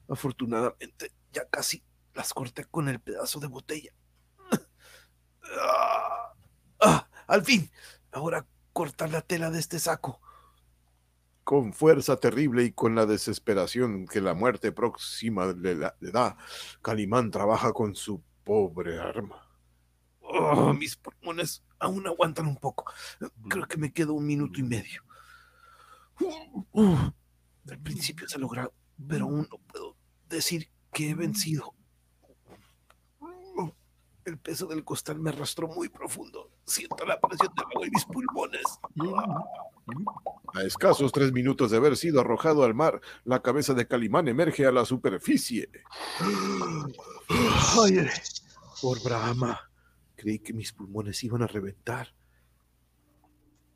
Afortunadamente, ya casi las corté con el pedazo de botella. Al fin, ahora cortar la tela de este saco. Con fuerza terrible y con la desesperación que la muerte próxima le, la- le da, Calimán trabaja con su pobre arma. Oh, mis pulmones aún aguantan un poco. Creo que me quedo un minuto y medio. Uh, al principio se ha logrado, pero aún no puedo decir que he vencido. El peso del costal me arrastró muy profundo. Siento la presión del agua en mis pulmones. A escasos tres minutos de haber sido arrojado al mar, la cabeza de Calimán emerge a la superficie. Ay, por Brahma. Creí que mis pulmones iban a reventar.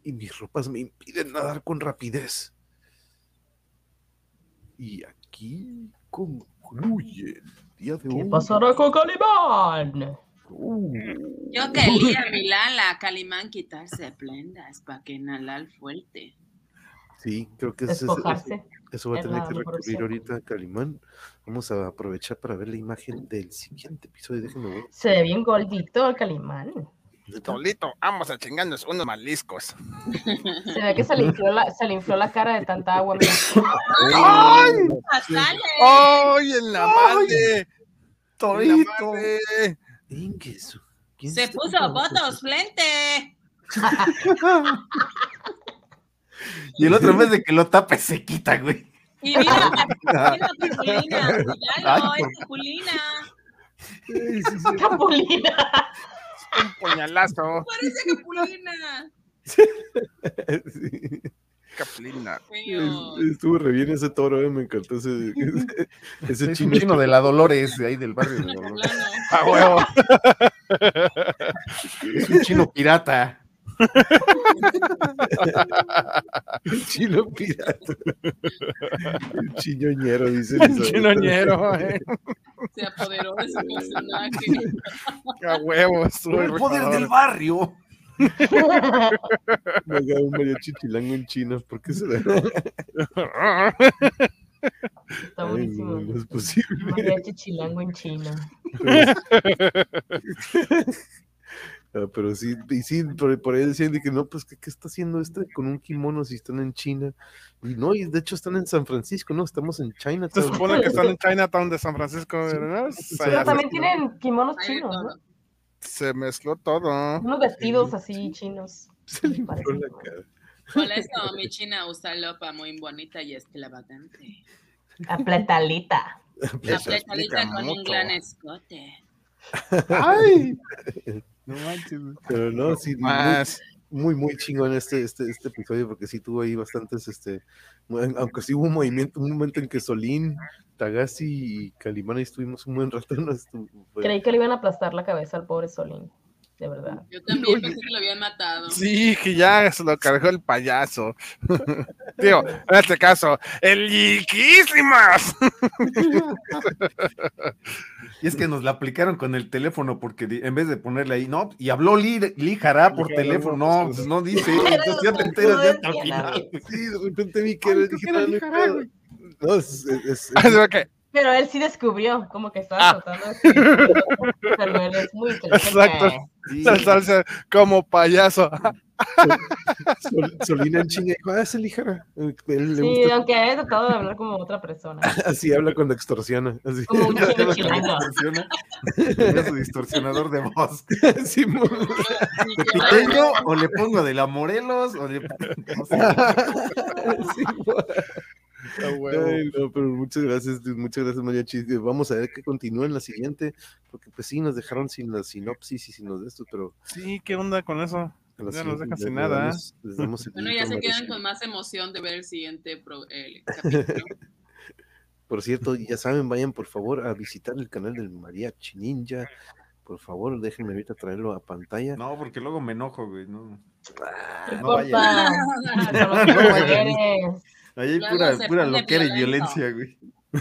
Y mis ropas me impiden nadar con rapidez. Y aquí concluye el día de ¿Qué hoy. pasará con Calimán? Yo quería mirar a Calimán quitarse prendas para que inhalar fuerte. Sí, creo que eso, eso- eso va a tener la que recurrir ahorita a Calimán. Vamos a aprovechar para ver la imagen del siguiente episodio. Déjenme ver. Se ve bien gordito el Calimán. Solito, vamos a chingarnos unos mariscos. Se ve que se le infló la, se le infló la cara de tanta agua. ¡Ay! ¡Fatales! ¡Ay, en la madre! Torito. Ingueso. ¿Quién Se puso con botos frente. Y el otro vez de que lo tape, se quita, güey. Y mira, mira Capulina, cuidado, es Capulina. Capulina. Un puñalazo. Parece Capulina. (laughs) Caplina. Estuvo re bien ese toro, eh, me encantó ese, ese, (laughs) ese Es chino. chino de la Dolores, de ahí del barrio de (laughs) Dolores. A (laughs) huevo. Es un chino pirata. El chino pirata. El chiñoñero, dice. El chinoñero, eh. Se apoderó de su personaje. A huevo. estuvo El poder del barrio. Me haga un mariachi chilango en China, ¿por qué será? Está Ay, buenísimo. no, no es posible. Mariachi chilango en China. (laughs) Ah, pero sí, y sí, por, por ahí decían de que no, pues, ¿qué, qué está haciendo este con un kimono si están en China? Y no, y de hecho están en San Francisco, ¿no? Estamos en China. Se supone que están en Chinatown de San Francisco, ¿verdad? O sea, Pero también tienen kimonos chinos, ¿no? Se mezcló todo. Unos vestidos así chinos. (laughs) Se le infló la cara. Por eso mi china usa lopa muy bonita y. Apletalita. La explica con un gran escote. ¡Ay! (laughs) No manches. Pero no, muy, Más. Muy, muy chingón este, este, este episodio, porque sí tuvo ahí bastantes, este, aunque sí hubo un movimiento, un momento en que Solín, Tagasi y Calimán estuvimos un buen rato. (laughs) ¿no? Estuvo- Creí que le iban a aplastar la cabeza al pobre Solín. De verdad. Yo (laughs) también pensé que lo habían matado. Sí, que ya se lo cargó el payaso. (laughs) Tío, en este caso, el Yiquísimas. Y es que nos la aplicaron con el teléfono porque en vez de ponerle ahí, no, y habló Lee, Lee Jará por teléfono, no, pues, no dice, (laughs) entonces ya te enteras ya hasta el final. Sí, de repente vi que era, era "No, no hay Lee Jará, pedo". güey. No, es, es- que, Pero él sí descubrió, como que estaba Ah. tratando de... Pero él es muy inteligente. Exacto. Sí. salsa como payaso. Sol- Solina en chinga dijo, ah, es el ligera. Él le Sí, gusta- aunque haya tratado de hablar como otra persona. (laughs) Así habla cuando extorsiona. Así. Como un (laughs) distorsiona, Era su distorsionador de voz. (laughs) Sí, mo- ¿Piteño o le pongo de la Morelos o le no sé. Sí, mo- Ay, no, pero muchas gracias, muchas gracias, Mariachi. Eh, Vamos a ver que continúa en la siguiente, porque pues sí, nos dejaron sin la sinopsis y sin los de estos, pero Sí, ¿qué onda con eso? Ya nos dejan sin nada. damos- les damos el Bueno, ya se quedan con más emoción de ver el siguiente pro- el capítulo. Por cierto, ya saben, vayan por favor a visitar el canal del Mariachi Ninja. Por favor, déjenme ahorita traerlo a pantalla. No, porque luego me enojo, güey. No, No no importa. vayan. No vayan. Ahí hay pura, pura loquera y violencia, güey. (laughs)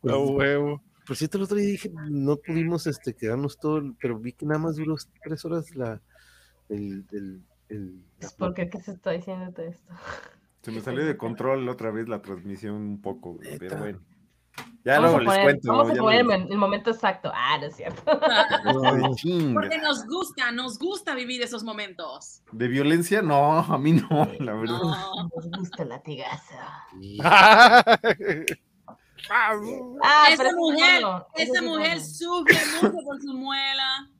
Pues, A huevo. Por cierto, el otro día dije, no pudimos este, quedarnos todo, pero vi que nada más duró tres horas la, el, el, el- la- ¿Por qué, qué se está diciendo todo esto? Se me (laughs) salió de control otra vez la transmisión un poco, güey, pero bueno. Ya Vamos luego les poner, cuento. vamos a poner el, el momento exacto. Ah, no es cierto. (laughs) chinga. Porque nos gusta, nos gusta vivir esos momentos. ¿De violencia? No, a mí no, la verdad. No. Nos gusta el latigazo. (laughs) Ah, esa mujer, bueno, esa mujer bueno. sufre mucho por su muela.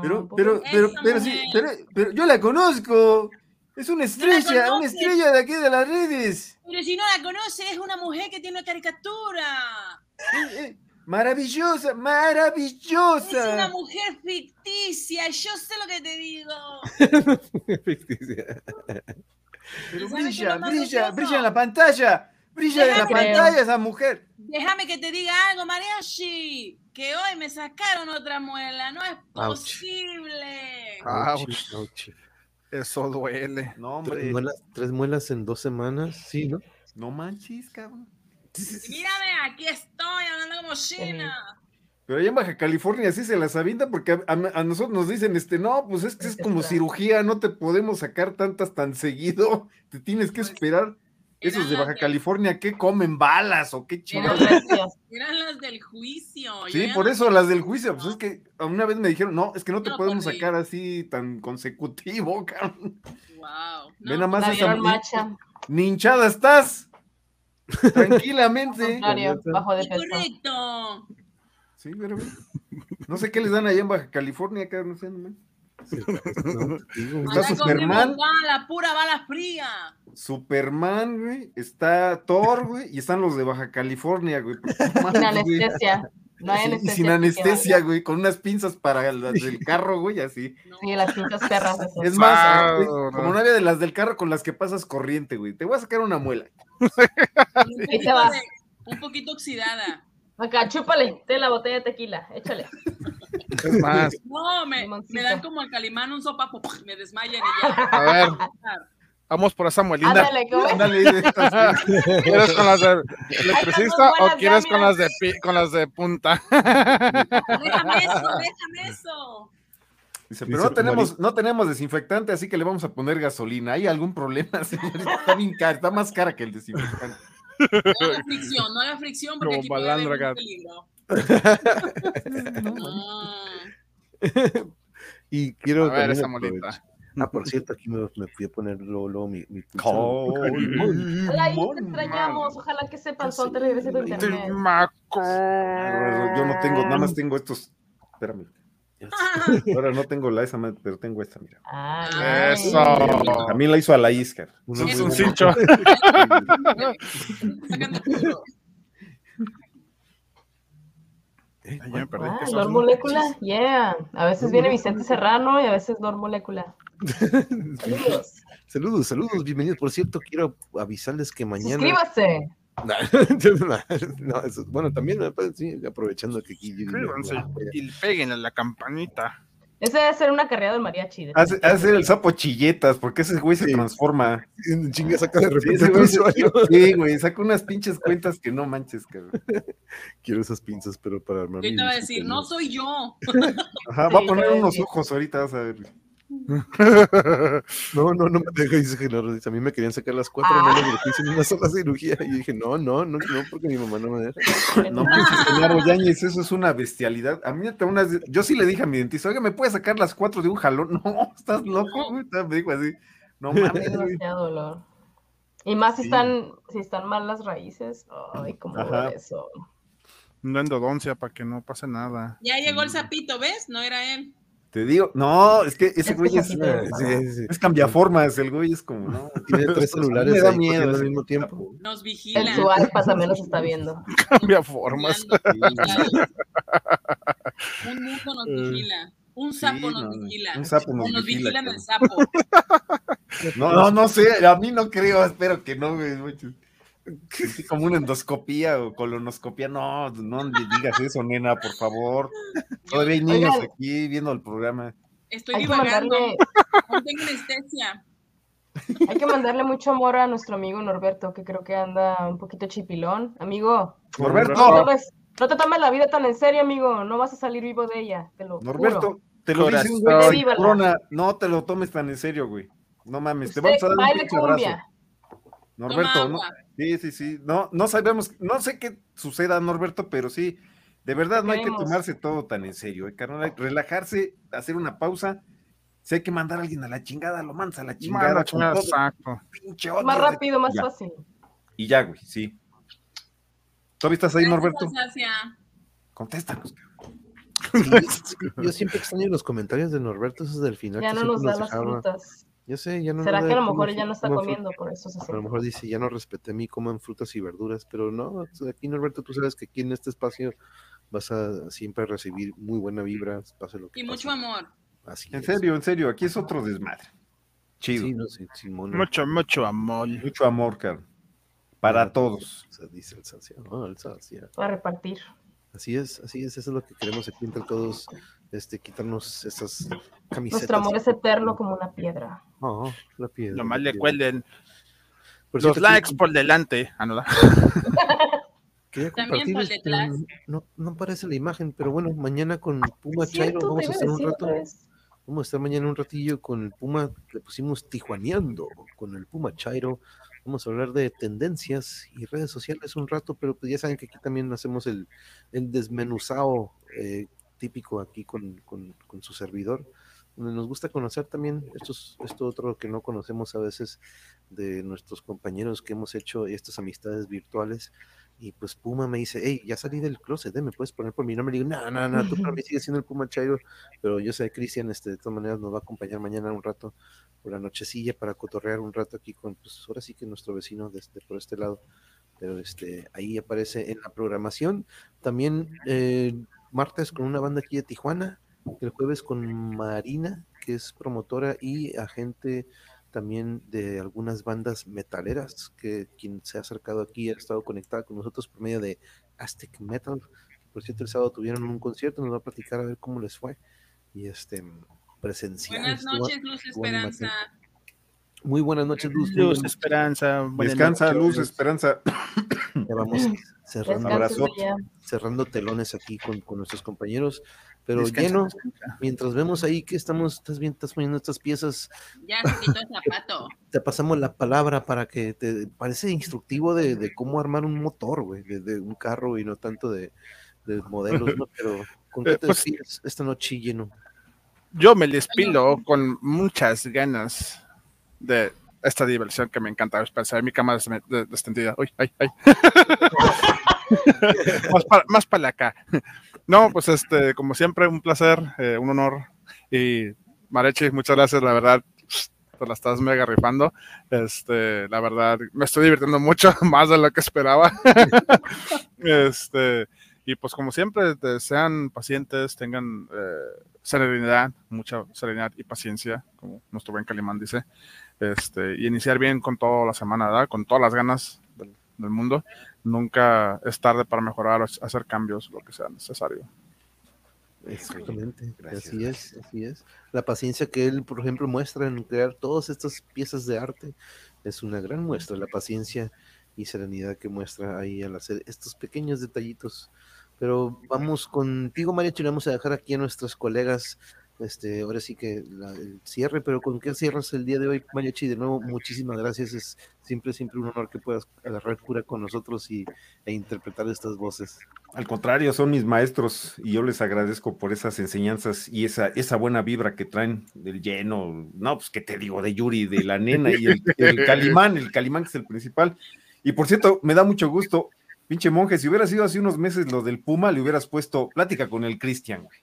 Pero, pero, pero, pero sí, pero, pero yo la conozco. Es una estrella, una estrella de aquí de las redes. Pero si no la conoce, es una mujer que tiene una caricatura. Eh, eh, Maravillosa, Es una maravillosa. mujer ficticia, yo sé lo que te digo. (laughs) Pero ¿Y sabes qué es brilla, brilla, gracioso? brilla en la pantalla. Brilla en la pantalla esa mujer. Déjame que te diga algo, Mariachi. Que hoy me sacaron otra muela. No es Ouch. posible. Ouch, ouch. Eso duele. No, Tres hombre. muelas, tres muelas en dos semanas, sí, ¿no? No manches, cabrón. Mírame, aquí estoy hablando como china. Pero allá en Baja California sí se las avientan porque a, a- a nosotros nos dicen, este, no, pues es que es como cirugía, no te podemos sacar tantas tan seguido, te tienes que esperar. Esos de Baja California, ¿qué comen? ¿Balas o qué Eran chingados? las, (laughs) eran las del juicio. Sí, por no- eso las del juicio, pues es que una vez me dijeron, no, es que no te No, podemos sacar así tan consecutivo, (laughs) cabrón. Wow. Ve nada más esa macha. ni hinchada estás. (laughs) Tranquilamente. Bajo de peso. Correcto. Sí, pero no sé qué les dan allá en Baja California, cabrón, no sé, no, No, (laughs) digo. Está Superman. bala, pura bala fría. Superman, güey, está Thor, güey, y están los de Baja California, güey. No Sin güey. anestesia. No hay y anestesia. sin anestesia, güey, con unas pinzas para las del carro, güey, así. Sí, las pintas perras. esas. Es más, güey, no. como novia de las del carro con las que pasas corriente, güey. Te voy a sacar una muela. Ahí te un poquito oxidada. Acá, chúpale, ten la botella de tequila, échale. (laughs) Es más, No, me, me dan como al calimán un sopapo, me desmayan y ya. a ver, vamos por esa muelinda. Ándale, (laughs) de. ¿Quieres con las de electricista o quieres con las de pi- con las de punta? Déjame eso, (laughs) déjame eso. Dice, Dice pero no tenemos, no tenemos desinfectante, así que le vamos a poner gasolina. ¿Hay algún problema, señorita? Está bien cara, está más cara que el desinfectante. No haga (laughs) fricción, no haga fricción porque Como aquí puede haber un peligro. No. (laughs) Y quiero. A ver, esa molita. Ah, por cierto, aquí me, me fui a poner luego, luego mi, mi. Hola, ahí te extrañamos. Ojalá que sepan, son te regrese tu internet. Maco. Yo no tengo, nada más tengo estos. Espérame. (laughs) Ahora no tengo la esa, madre, pero tengo esta, mira. Ah, Eso. También la hizo a la Iscar. Uno Es un bueno. cincho. Eh. Ah. Molécula, yeah. A veces viene Vicente Serrano y a veces Lord Molécula. (laughs) Saludos. Saludos, saludos, bienvenidos. Por cierto, quiero avisarles que mañana. Suscríbase. (laughs) No, eso- bueno, también, pues, sí, aprovechando que aquí. Suscríbanse y peguen a la campanita. Ese debe ser una carrera del mariachi. de- Hace, hace el sapo chilletas, porque ese güey se Sí. transforma. Chinga, saca de Sí, repente güey (laughs) sí, güey, saca unas pinches cuentas que no manches, cabrón. (laughs) Quiero esas pinzas, pero para armar Yo te a decir, no soy yo. Ajá, va a poner unos ojos ahorita, vas a ver. (laughs) No, no, no me deja, dice a mí me querían sacar las cuatro Ah. porque hice una sola cirugía. Y dije, no, no, no, no, porque mi mamá no me deja. No pienses, Genaro Yáñez, eso es una bestialidad. A mí hasta unas, yo sí le dije a mi dentista, oiga, ¿me puede sacar las cuatro de un jalón? (laughs) No, estás loco. Me dijo así, no Es mames, demasiado dolor. Y más si Sí. están, si están mal las raíces. Ay, cómo eso. No endodoncia para que no pase nada. Ya llegó el sapito, ¿ves? No era él. Te digo, no, es que ese Es güey es, es es cambiaformas, el güey es como, no. (laughs) Tiene tres celulares Me da miedo al mismo tiempo. Nos En vigila. su iPad también nos está viendo. (laughs) Cambia formas. Un mundo nos vigila. Un sapo Sí, nos no, vigila. un sapo O nos nos vigila, vigilan el sapo. (laughs) No, no, no sé, a mí no creo, espero que no, güey. Como una endoscopía o colonoscopía, no, no le digas eso, nena, por favor. Todavía hay niños Oigan. aquí viendo el programa. Estoy Hay que divagando. mandarle, No tengo anestesia. hay que mandarle mucho amor a nuestro amigo Norberto, que creo que anda un poquito chipilón. Amigo, no Norberto, tomes, no te tomes la vida tan en serio, amigo. No vas a salir vivo de ella, te lo juro. Norberto, te lo dice un güey corona, no te lo tomes tan en serio, güey. No mames, te vamos a dar un abrazo. Norberto, Toma no. Sí, sí, sí, no, no sabemos, no sé qué suceda, Norberto, pero sí, de verdad no hay que tomarse todo tan en serio, eh, carnal, hay que relajarse, hacer una pausa, si hay que mandar a alguien a la chingada, lo mandas a la chingada, Mano, chingada, odio Más de- rápido, más Ya. fácil. Y ya, güey, sí. ¿Todavía estás ahí, Norberto? Contéstanos, cabrón. Sí, yo (laughs) siempre extraño los comentarios de Norberto, esos del final. Ya que no nos da las frutas. Ya sé, ya no. ¿Será que a lo mejor ella no está comiendo? Por eso se A lo siente. mejor dice, ya no respeté a mí, coman frutas y verduras, pero no, aquí Norberto, tú sabes que aquí en este espacio vas a siempre recibir muy buena vibra, pase lo que Y pase. mucho amor. Así En es. serio, en serio, aquí es otro desmadre. Chido. Sí, no, sí, Simón. Mucho, mucho amor. Mucho amor, carnal. Para todos. O sea, dice el Sacia, ¿no? El Sacia. Para repartir. Así es, así es, eso es lo que queremos aquí entre todos, este, quitarnos esas camisetas. Nuestro amor es eterno como una piedra. Oh, la piedra. Nomás la le cuelden Por los cierto, likes por delante. Ah, no, (laughs) También compartir, por este, detrás. no, no aparece la imagen, pero bueno, mañana con Puma Chairo vamos a estar un rato. Vamos a estar mañana un ratillo con el Puma, le pusimos tijuaneando con el Puma Chairo. Vamos a hablar de tendencias y redes sociales un rato, pero pues ya saben que aquí también hacemos el, el desmenuzado eh, típico aquí con, con- su servidor, donde nos gusta conocer también estos, esto otro que no conocemos a veces de nuestros compañeros que hemos hecho estas amistades virtuales. Y pues Puma me dice, hey, ya salí del closet, ¿eh? ¿me puedes poner por mi nombre? Le digo, no, no, no, tú para mí sigues siendo el Puma Chairo, pero yo sé, Cristian, este, de todas maneras nos va a acompañar mañana un rato por la nochecilla para cotorrear un rato aquí con, pues ahora sí que nuestro vecino desde por este lado, pero este, ahí aparece en la programación. También eh, martes con una banda aquí de Tijuana, el jueves con Marina, que es promotora y agente también de algunas bandas metaleras, que quien se ha acercado aquí ha estado conectada con nosotros por medio de Aztec Metal. Por cierto, el sábado tuvieron un concierto, nos va a platicar a ver cómo les fue. Y este presencial. Buenas noches, Luz Esperanza. Muy buenas noches, Luz. Luz, esperanza. Descansa. Luz, esperanza. Ya vamos (laughs) cerrando, ya. cerrando telones aquí con, con nuestros compañeros, pero Descansa, lleno, descansa. mientras vemos ahí que estamos, estás bien, estás poniendo estas piezas, Ya se quitó el (laughs) zapato. te pasamos la palabra para que te parece instructivo de, de cómo armar un motor, güey, de, de un carro y no tanto de, de modelos, ¿no? Pero ¿con qué te (laughs) pues- despides esta noche lleno? Yo me despilo con muchas ganas de esta diversión que me encanta. Espera, mi cámara se me- de- extendida. Uy, ay, ay. (laughs) (laughs) más para más para acá. No, pues este, como siempre, un placer, eh, un honor. Y Marechi, muchas gracias, la verdad, te la estás mega rifando. Este, la verdad, me estoy divirtiendo mucho, (laughs) más de lo que esperaba. (laughs) este, y pues como siempre, sean pacientes, tengan eh, serenidad, mucha serenidad y paciencia, como nuestro buen Calimán dice. Este, y iniciar bien con toda la semana, ¿verdad? Con todas las ganas del, mundo. Nunca es tarde para mejorar o hacer cambios, lo que sea necesario. Exactamente, Gracias, así es, así es. La paciencia que él, por ejemplo, muestra en crear todas estas piezas de arte es una gran muestra, la paciencia y serenidad que muestra ahí al hacer estos pequeños detallitos. Pero vamos contigo, María, y vamos a dejar aquí a nuestros colegas este, ahora sí que la- el cierre, pero ¿con qué cierras el día de hoy, Mariachi? De nuevo, muchísimas gracias, es siempre, siempre un honor que puedas agarrar cura con nosotros y, e interpretar estas voces. Al contrario, son mis maestros y yo les agradezco por esas enseñanzas y esa, esa buena vibra que traen del lleno. No, pues qué te digo, de Yuri, de la nena y el, el Calimán, el Calimán que es el principal. Y por cierto, me da mucho gusto, pinche monje, si hubiera sido hace unos meses lo del Puma, le hubieras puesto plática con el Cristian, güey.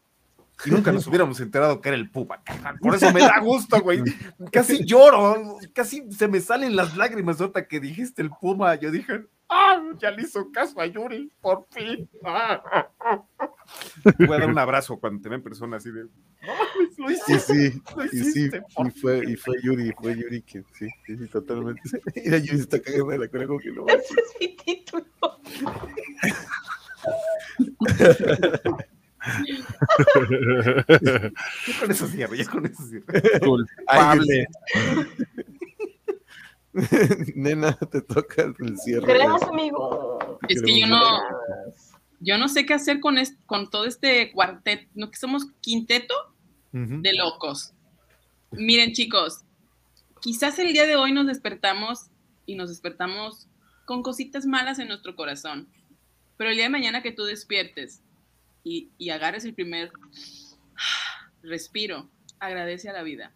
Y nunca nos (laughs) hubiéramos enterado que era el Puma. carnal. Por eso me da gusto, güey. Casi lloro, casi se me salen las lágrimas ahorita que dijiste el Puma. Yo dije, ah, ya le hizo caso a Yuri, por fin. Ah. (laughs) Voy a dar un abrazo cuando te ven persona así de. No lo Sí, hiciste. sí, lo y sí, hiciste, por y fue, y fue Yuri, fue Yuri que sí, sí, sí, totalmente. (laughs) Mira, Yuri se está cagando de la cola como que no. Ese es mi título. Ya con eso cierro, ya con eso cierro. Culpable. (laughs) Nena, te toca el cierre. Gracias, amigo. Es que yo no, yo no sé qué hacer con, es- con todo este cuarteto, ¿no que somos quinteto de locos? Miren, chicos, quizás el día de hoy nos despertamos y nos despertamos con cositas malas en nuestro corazón, pero el día de mañana que tú despiertes y, y agarres el primer respiro, agradece a la vida.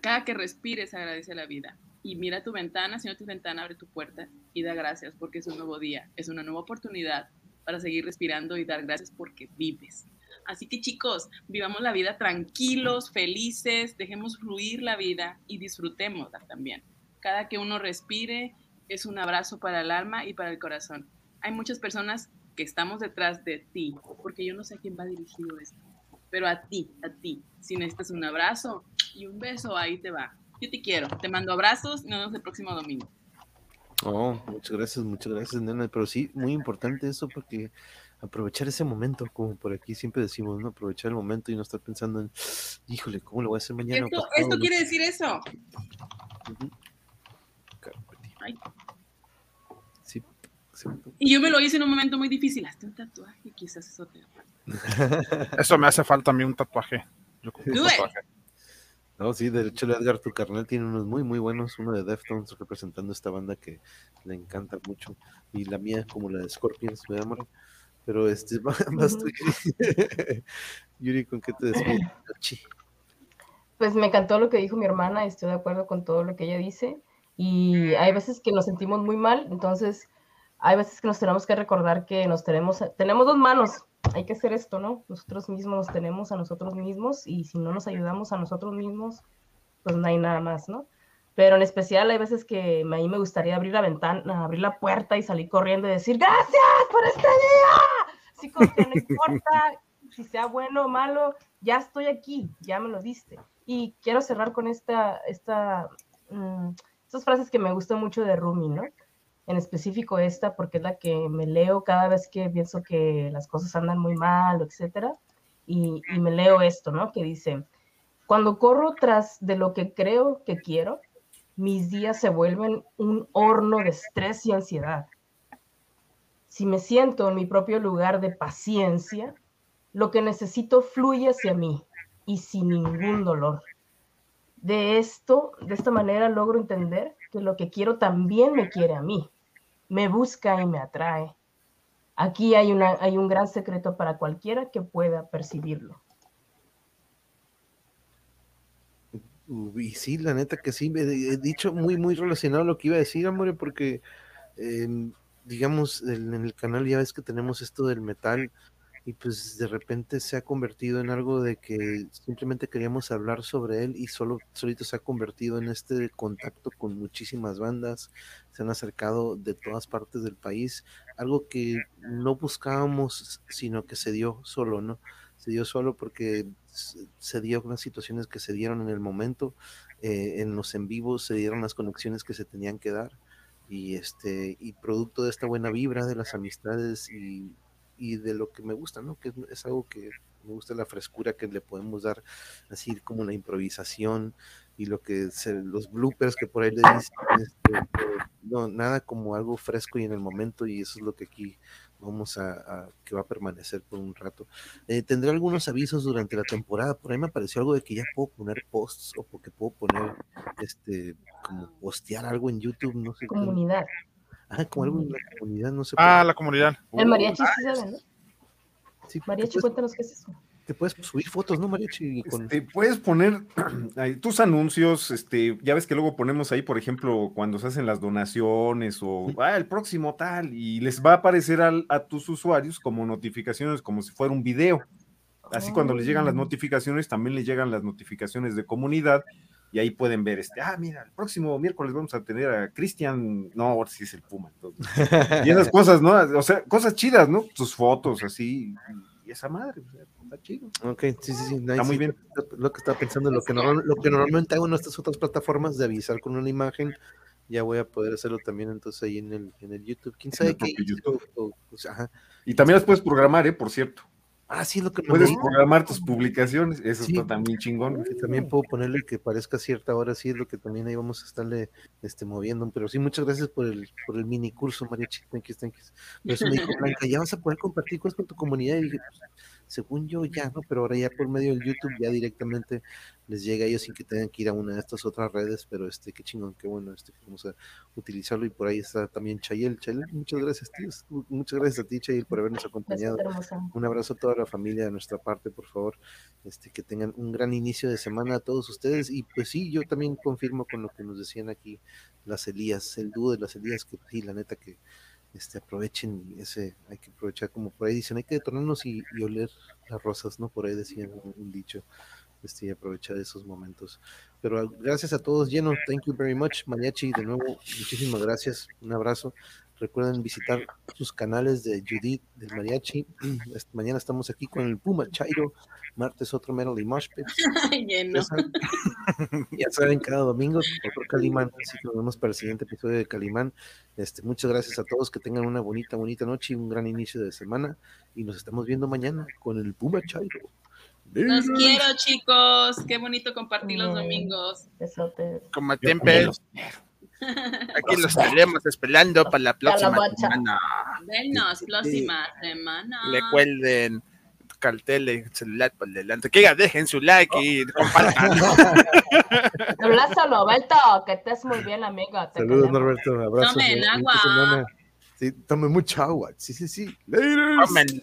Cada que respires, agradece a la vida. Y mira tu ventana, si no tu ventana, abre tu puerta y da gracias porque es un nuevo día, es una nueva oportunidad para seguir respirando y dar gracias porque vives. Así que chicos, vivamos la vida tranquilos, felices, dejemos fluir la vida y disfrutémosla también. Cada que uno respire es un abrazo para el alma y para el corazón. Hay muchas personas que estamos detrás de ti, porque yo no sé a quién va dirigido esto, pero a ti, a ti. Si necesitas un abrazo y un beso, ahí te va. Yo te quiero, te mando abrazos y nos vemos el próximo domingo. Oh, muchas gracias, muchas gracias, nena. Pero sí, muy importante eso porque aprovechar ese momento, como por aquí siempre decimos, ¿no? Aprovechar el momento y no estar pensando en, híjole, ¿cómo lo voy a hacer mañana? Esto, pasado, esto no?". quiere decir eso. Ujú. Ay. Y yo me lo hice en un momento muy difícil. Hazte un tatuaje, quizás eso te (laughs) Eso me hace falta a mí un tatuaje. Yo un. No, sí, de hecho, Edgar, tu carnal, tiene unos muy, muy buenos. Uno de Deftones representando esta banda que le encanta mucho. Y la mía, como la de Scorpions, ¿verdad, amor? Pero este, vas tú, Yuri. Yuri, ¿con qué te despides? Pues me encantó lo que dijo mi hermana, estoy de acuerdo con todo lo que ella dice. Y hay veces que nos sentimos muy mal, entonces hay veces que nos tenemos que recordar que nos tenemos, tenemos dos manos, hay que hacer esto, ¿no? Nosotros mismos nos tenemos a nosotros mismos y si no nos ayudamos a nosotros mismos, pues no hay nada más, ¿no? Pero en especial hay veces que a me gustaría abrir la ventana, abrir la puerta y salir corriendo y decir, gracias por este día. Como que no importa si sea bueno o malo, ya estoy aquí, ya me lo diste. Y quiero cerrar con esta, esta, mm, estas frases que me gustan mucho de Rumi, ¿no? En específico esta, porque es la que me leo cada vez que pienso que las cosas andan muy mal, etcétera. Y, y me leo esto, ¿no? Que dice, cuando corro tras de lo que creo que quiero, mis días se vuelven un horno de estrés y ansiedad. Si me siento en mi propio lugar de paciencia, lo que necesito fluye hacia mí y sin ningún dolor. De esto, de esta manera logro entender que lo que quiero también me quiere a mí, me busca y me atrae. Aquí hay, una, hay un gran secreto para cualquiera que pueda percibirlo. Y sí, la neta que sí, he, dicho muy, muy relacionado a lo que iba a decir, amor, porque, em, digamos, en el canal ya ves que tenemos esto del metal y pues de repente se ha convertido en algo de que simplemente queríamos hablar sobre él y solo solito se ha convertido en este contacto con muchísimas bandas, se han acercado de todas partes del país, algo que no buscábamos, sino que se dio solo, ¿no? Se dio solo porque se- dio unas situaciones que se dieron en el momento, eh, en los en vivos se dieron las conexiones que se tenían que dar y este y producto de esta buena vibra de las amistades y, y de lo que me gusta, ¿no? Que es, es algo que me gusta la frescura que le podemos dar, así como la improvisación y lo que se, los bloopers que por ahí le dicen, este, no, nada como algo fresco y en el momento y eso es lo que aquí vamos a, que va a permanecer por un rato. Eh, tendré algunos avisos durante la temporada. Por ahí me apareció algo de que ya puedo poner posts o porque puedo poner este como postear algo en YouTube, no sé. Comunidad. Ah, como algo en la comunidad, no sé. Ah, la comunidad. El mariachi sí sabe, ¿no? Sí, mariachi, cuéntanos qué es eso te puedes subir fotos, ¿no, Mariachi? Este, puedes poner (clears throat) ahí, tus anuncios, este, ya ves que luego ponemos ahí, por ejemplo, cuando se hacen las donaciones o ah, el próximo tal, y les va a aparecer a tus usuarios como notificaciones, como si fuera un video. Así cuando les llegan las oh. notificaciones, también les llegan las notificaciones de comunidad y ahí pueden ver, este, ah, mira, el próximo miércoles vamos a tener a Cristian, no, ahora sí es el Puma. y esas (laughs) cosas, ¿no? O sea, cosas chidas, ¿no? Tus fotos así, y esa madre, o sea, chido. Ok, sí, sí, sí. está muy bien. Lo que estaba pensando, lo que, lo que normalmente hago en estas otras plataformas de avisar con una imagen, ya voy a poder hacerlo también entonces ahí en el, en el YouTube. ¿Quién sabe qué? YouTube. Y también las puedes programar, ¿eh? Por cierto. Ah, sí, lo que Puedes programar tus publicaciones, eso está también chingón. También puedo ponerle que parezca cierta hora, sí, es lo que también ahí vamos a estarle este, moviendo. Pero sí, muchas gracias por el, por el mini curso, María Thank you, thank you. Eso me dijo (laughs) Blanca, ya vas a poder compartir cosas con tu comunidad. Y dije, pues, según yo ya, ¿no? Pero ahora ya por medio del YouTube ya directamente les llega a ellos sin que tengan que ir a una de estas otras redes, pero este, qué chingón, qué bueno, este, vamos a utilizarlo y por ahí está también Chayel. Chayel, muchas gracias, tío. Muchas gracias a ti, Chayel, por habernos (laughs) acompañado. Un abrazo a toda la familia de nuestra parte, por favor. Este, que tengan un gran inicio de semana a todos ustedes. Y pues sí, yo también confirmo con lo que nos decían aquí las Elías, el dúo de las Elías, que sí, la neta que este, aprovechen ese, hay que aprovechar como por ahí dicen, hay que detonarnos y, oler las rosas, ¿no? Por ahí decían un, dicho, este, y aprovechar esos momentos. Pero gracias a todos, lleno, thank you very much, Mariachi, de nuevo, muchísimas gracias, un abrazo. Recuerden visitar sus canales de Judith del Mariachi. (clears throat) Mañana estamos aquí con el Puma Chairo, martes otro Melody Mosh (laughs) (laughs) ya, saben, cada domingo otro Calimán, así que nos vemos para el siguiente episodio de Calimán. Este, muchas gracias a todos, que tengan una bonita, bonita noche y un gran inicio de semana. Y nos estamos viendo mañana con el Puma Chairo. Los quiero, chicos. Qué bonito compartir los domingos. Como tiempo. Aquí los estaremos esperando para la próxima semana. Venos, próxima semana. Le cuelden cartel de celular por delante. Que dejen su like y compartan. (laughs) Abrazo, Norberto, que estés muy bien, amigo. Saludos, Norberto. Abrazo. Tomen agua. Sí, tomen mucha agua. Sí, sí, sí. Later.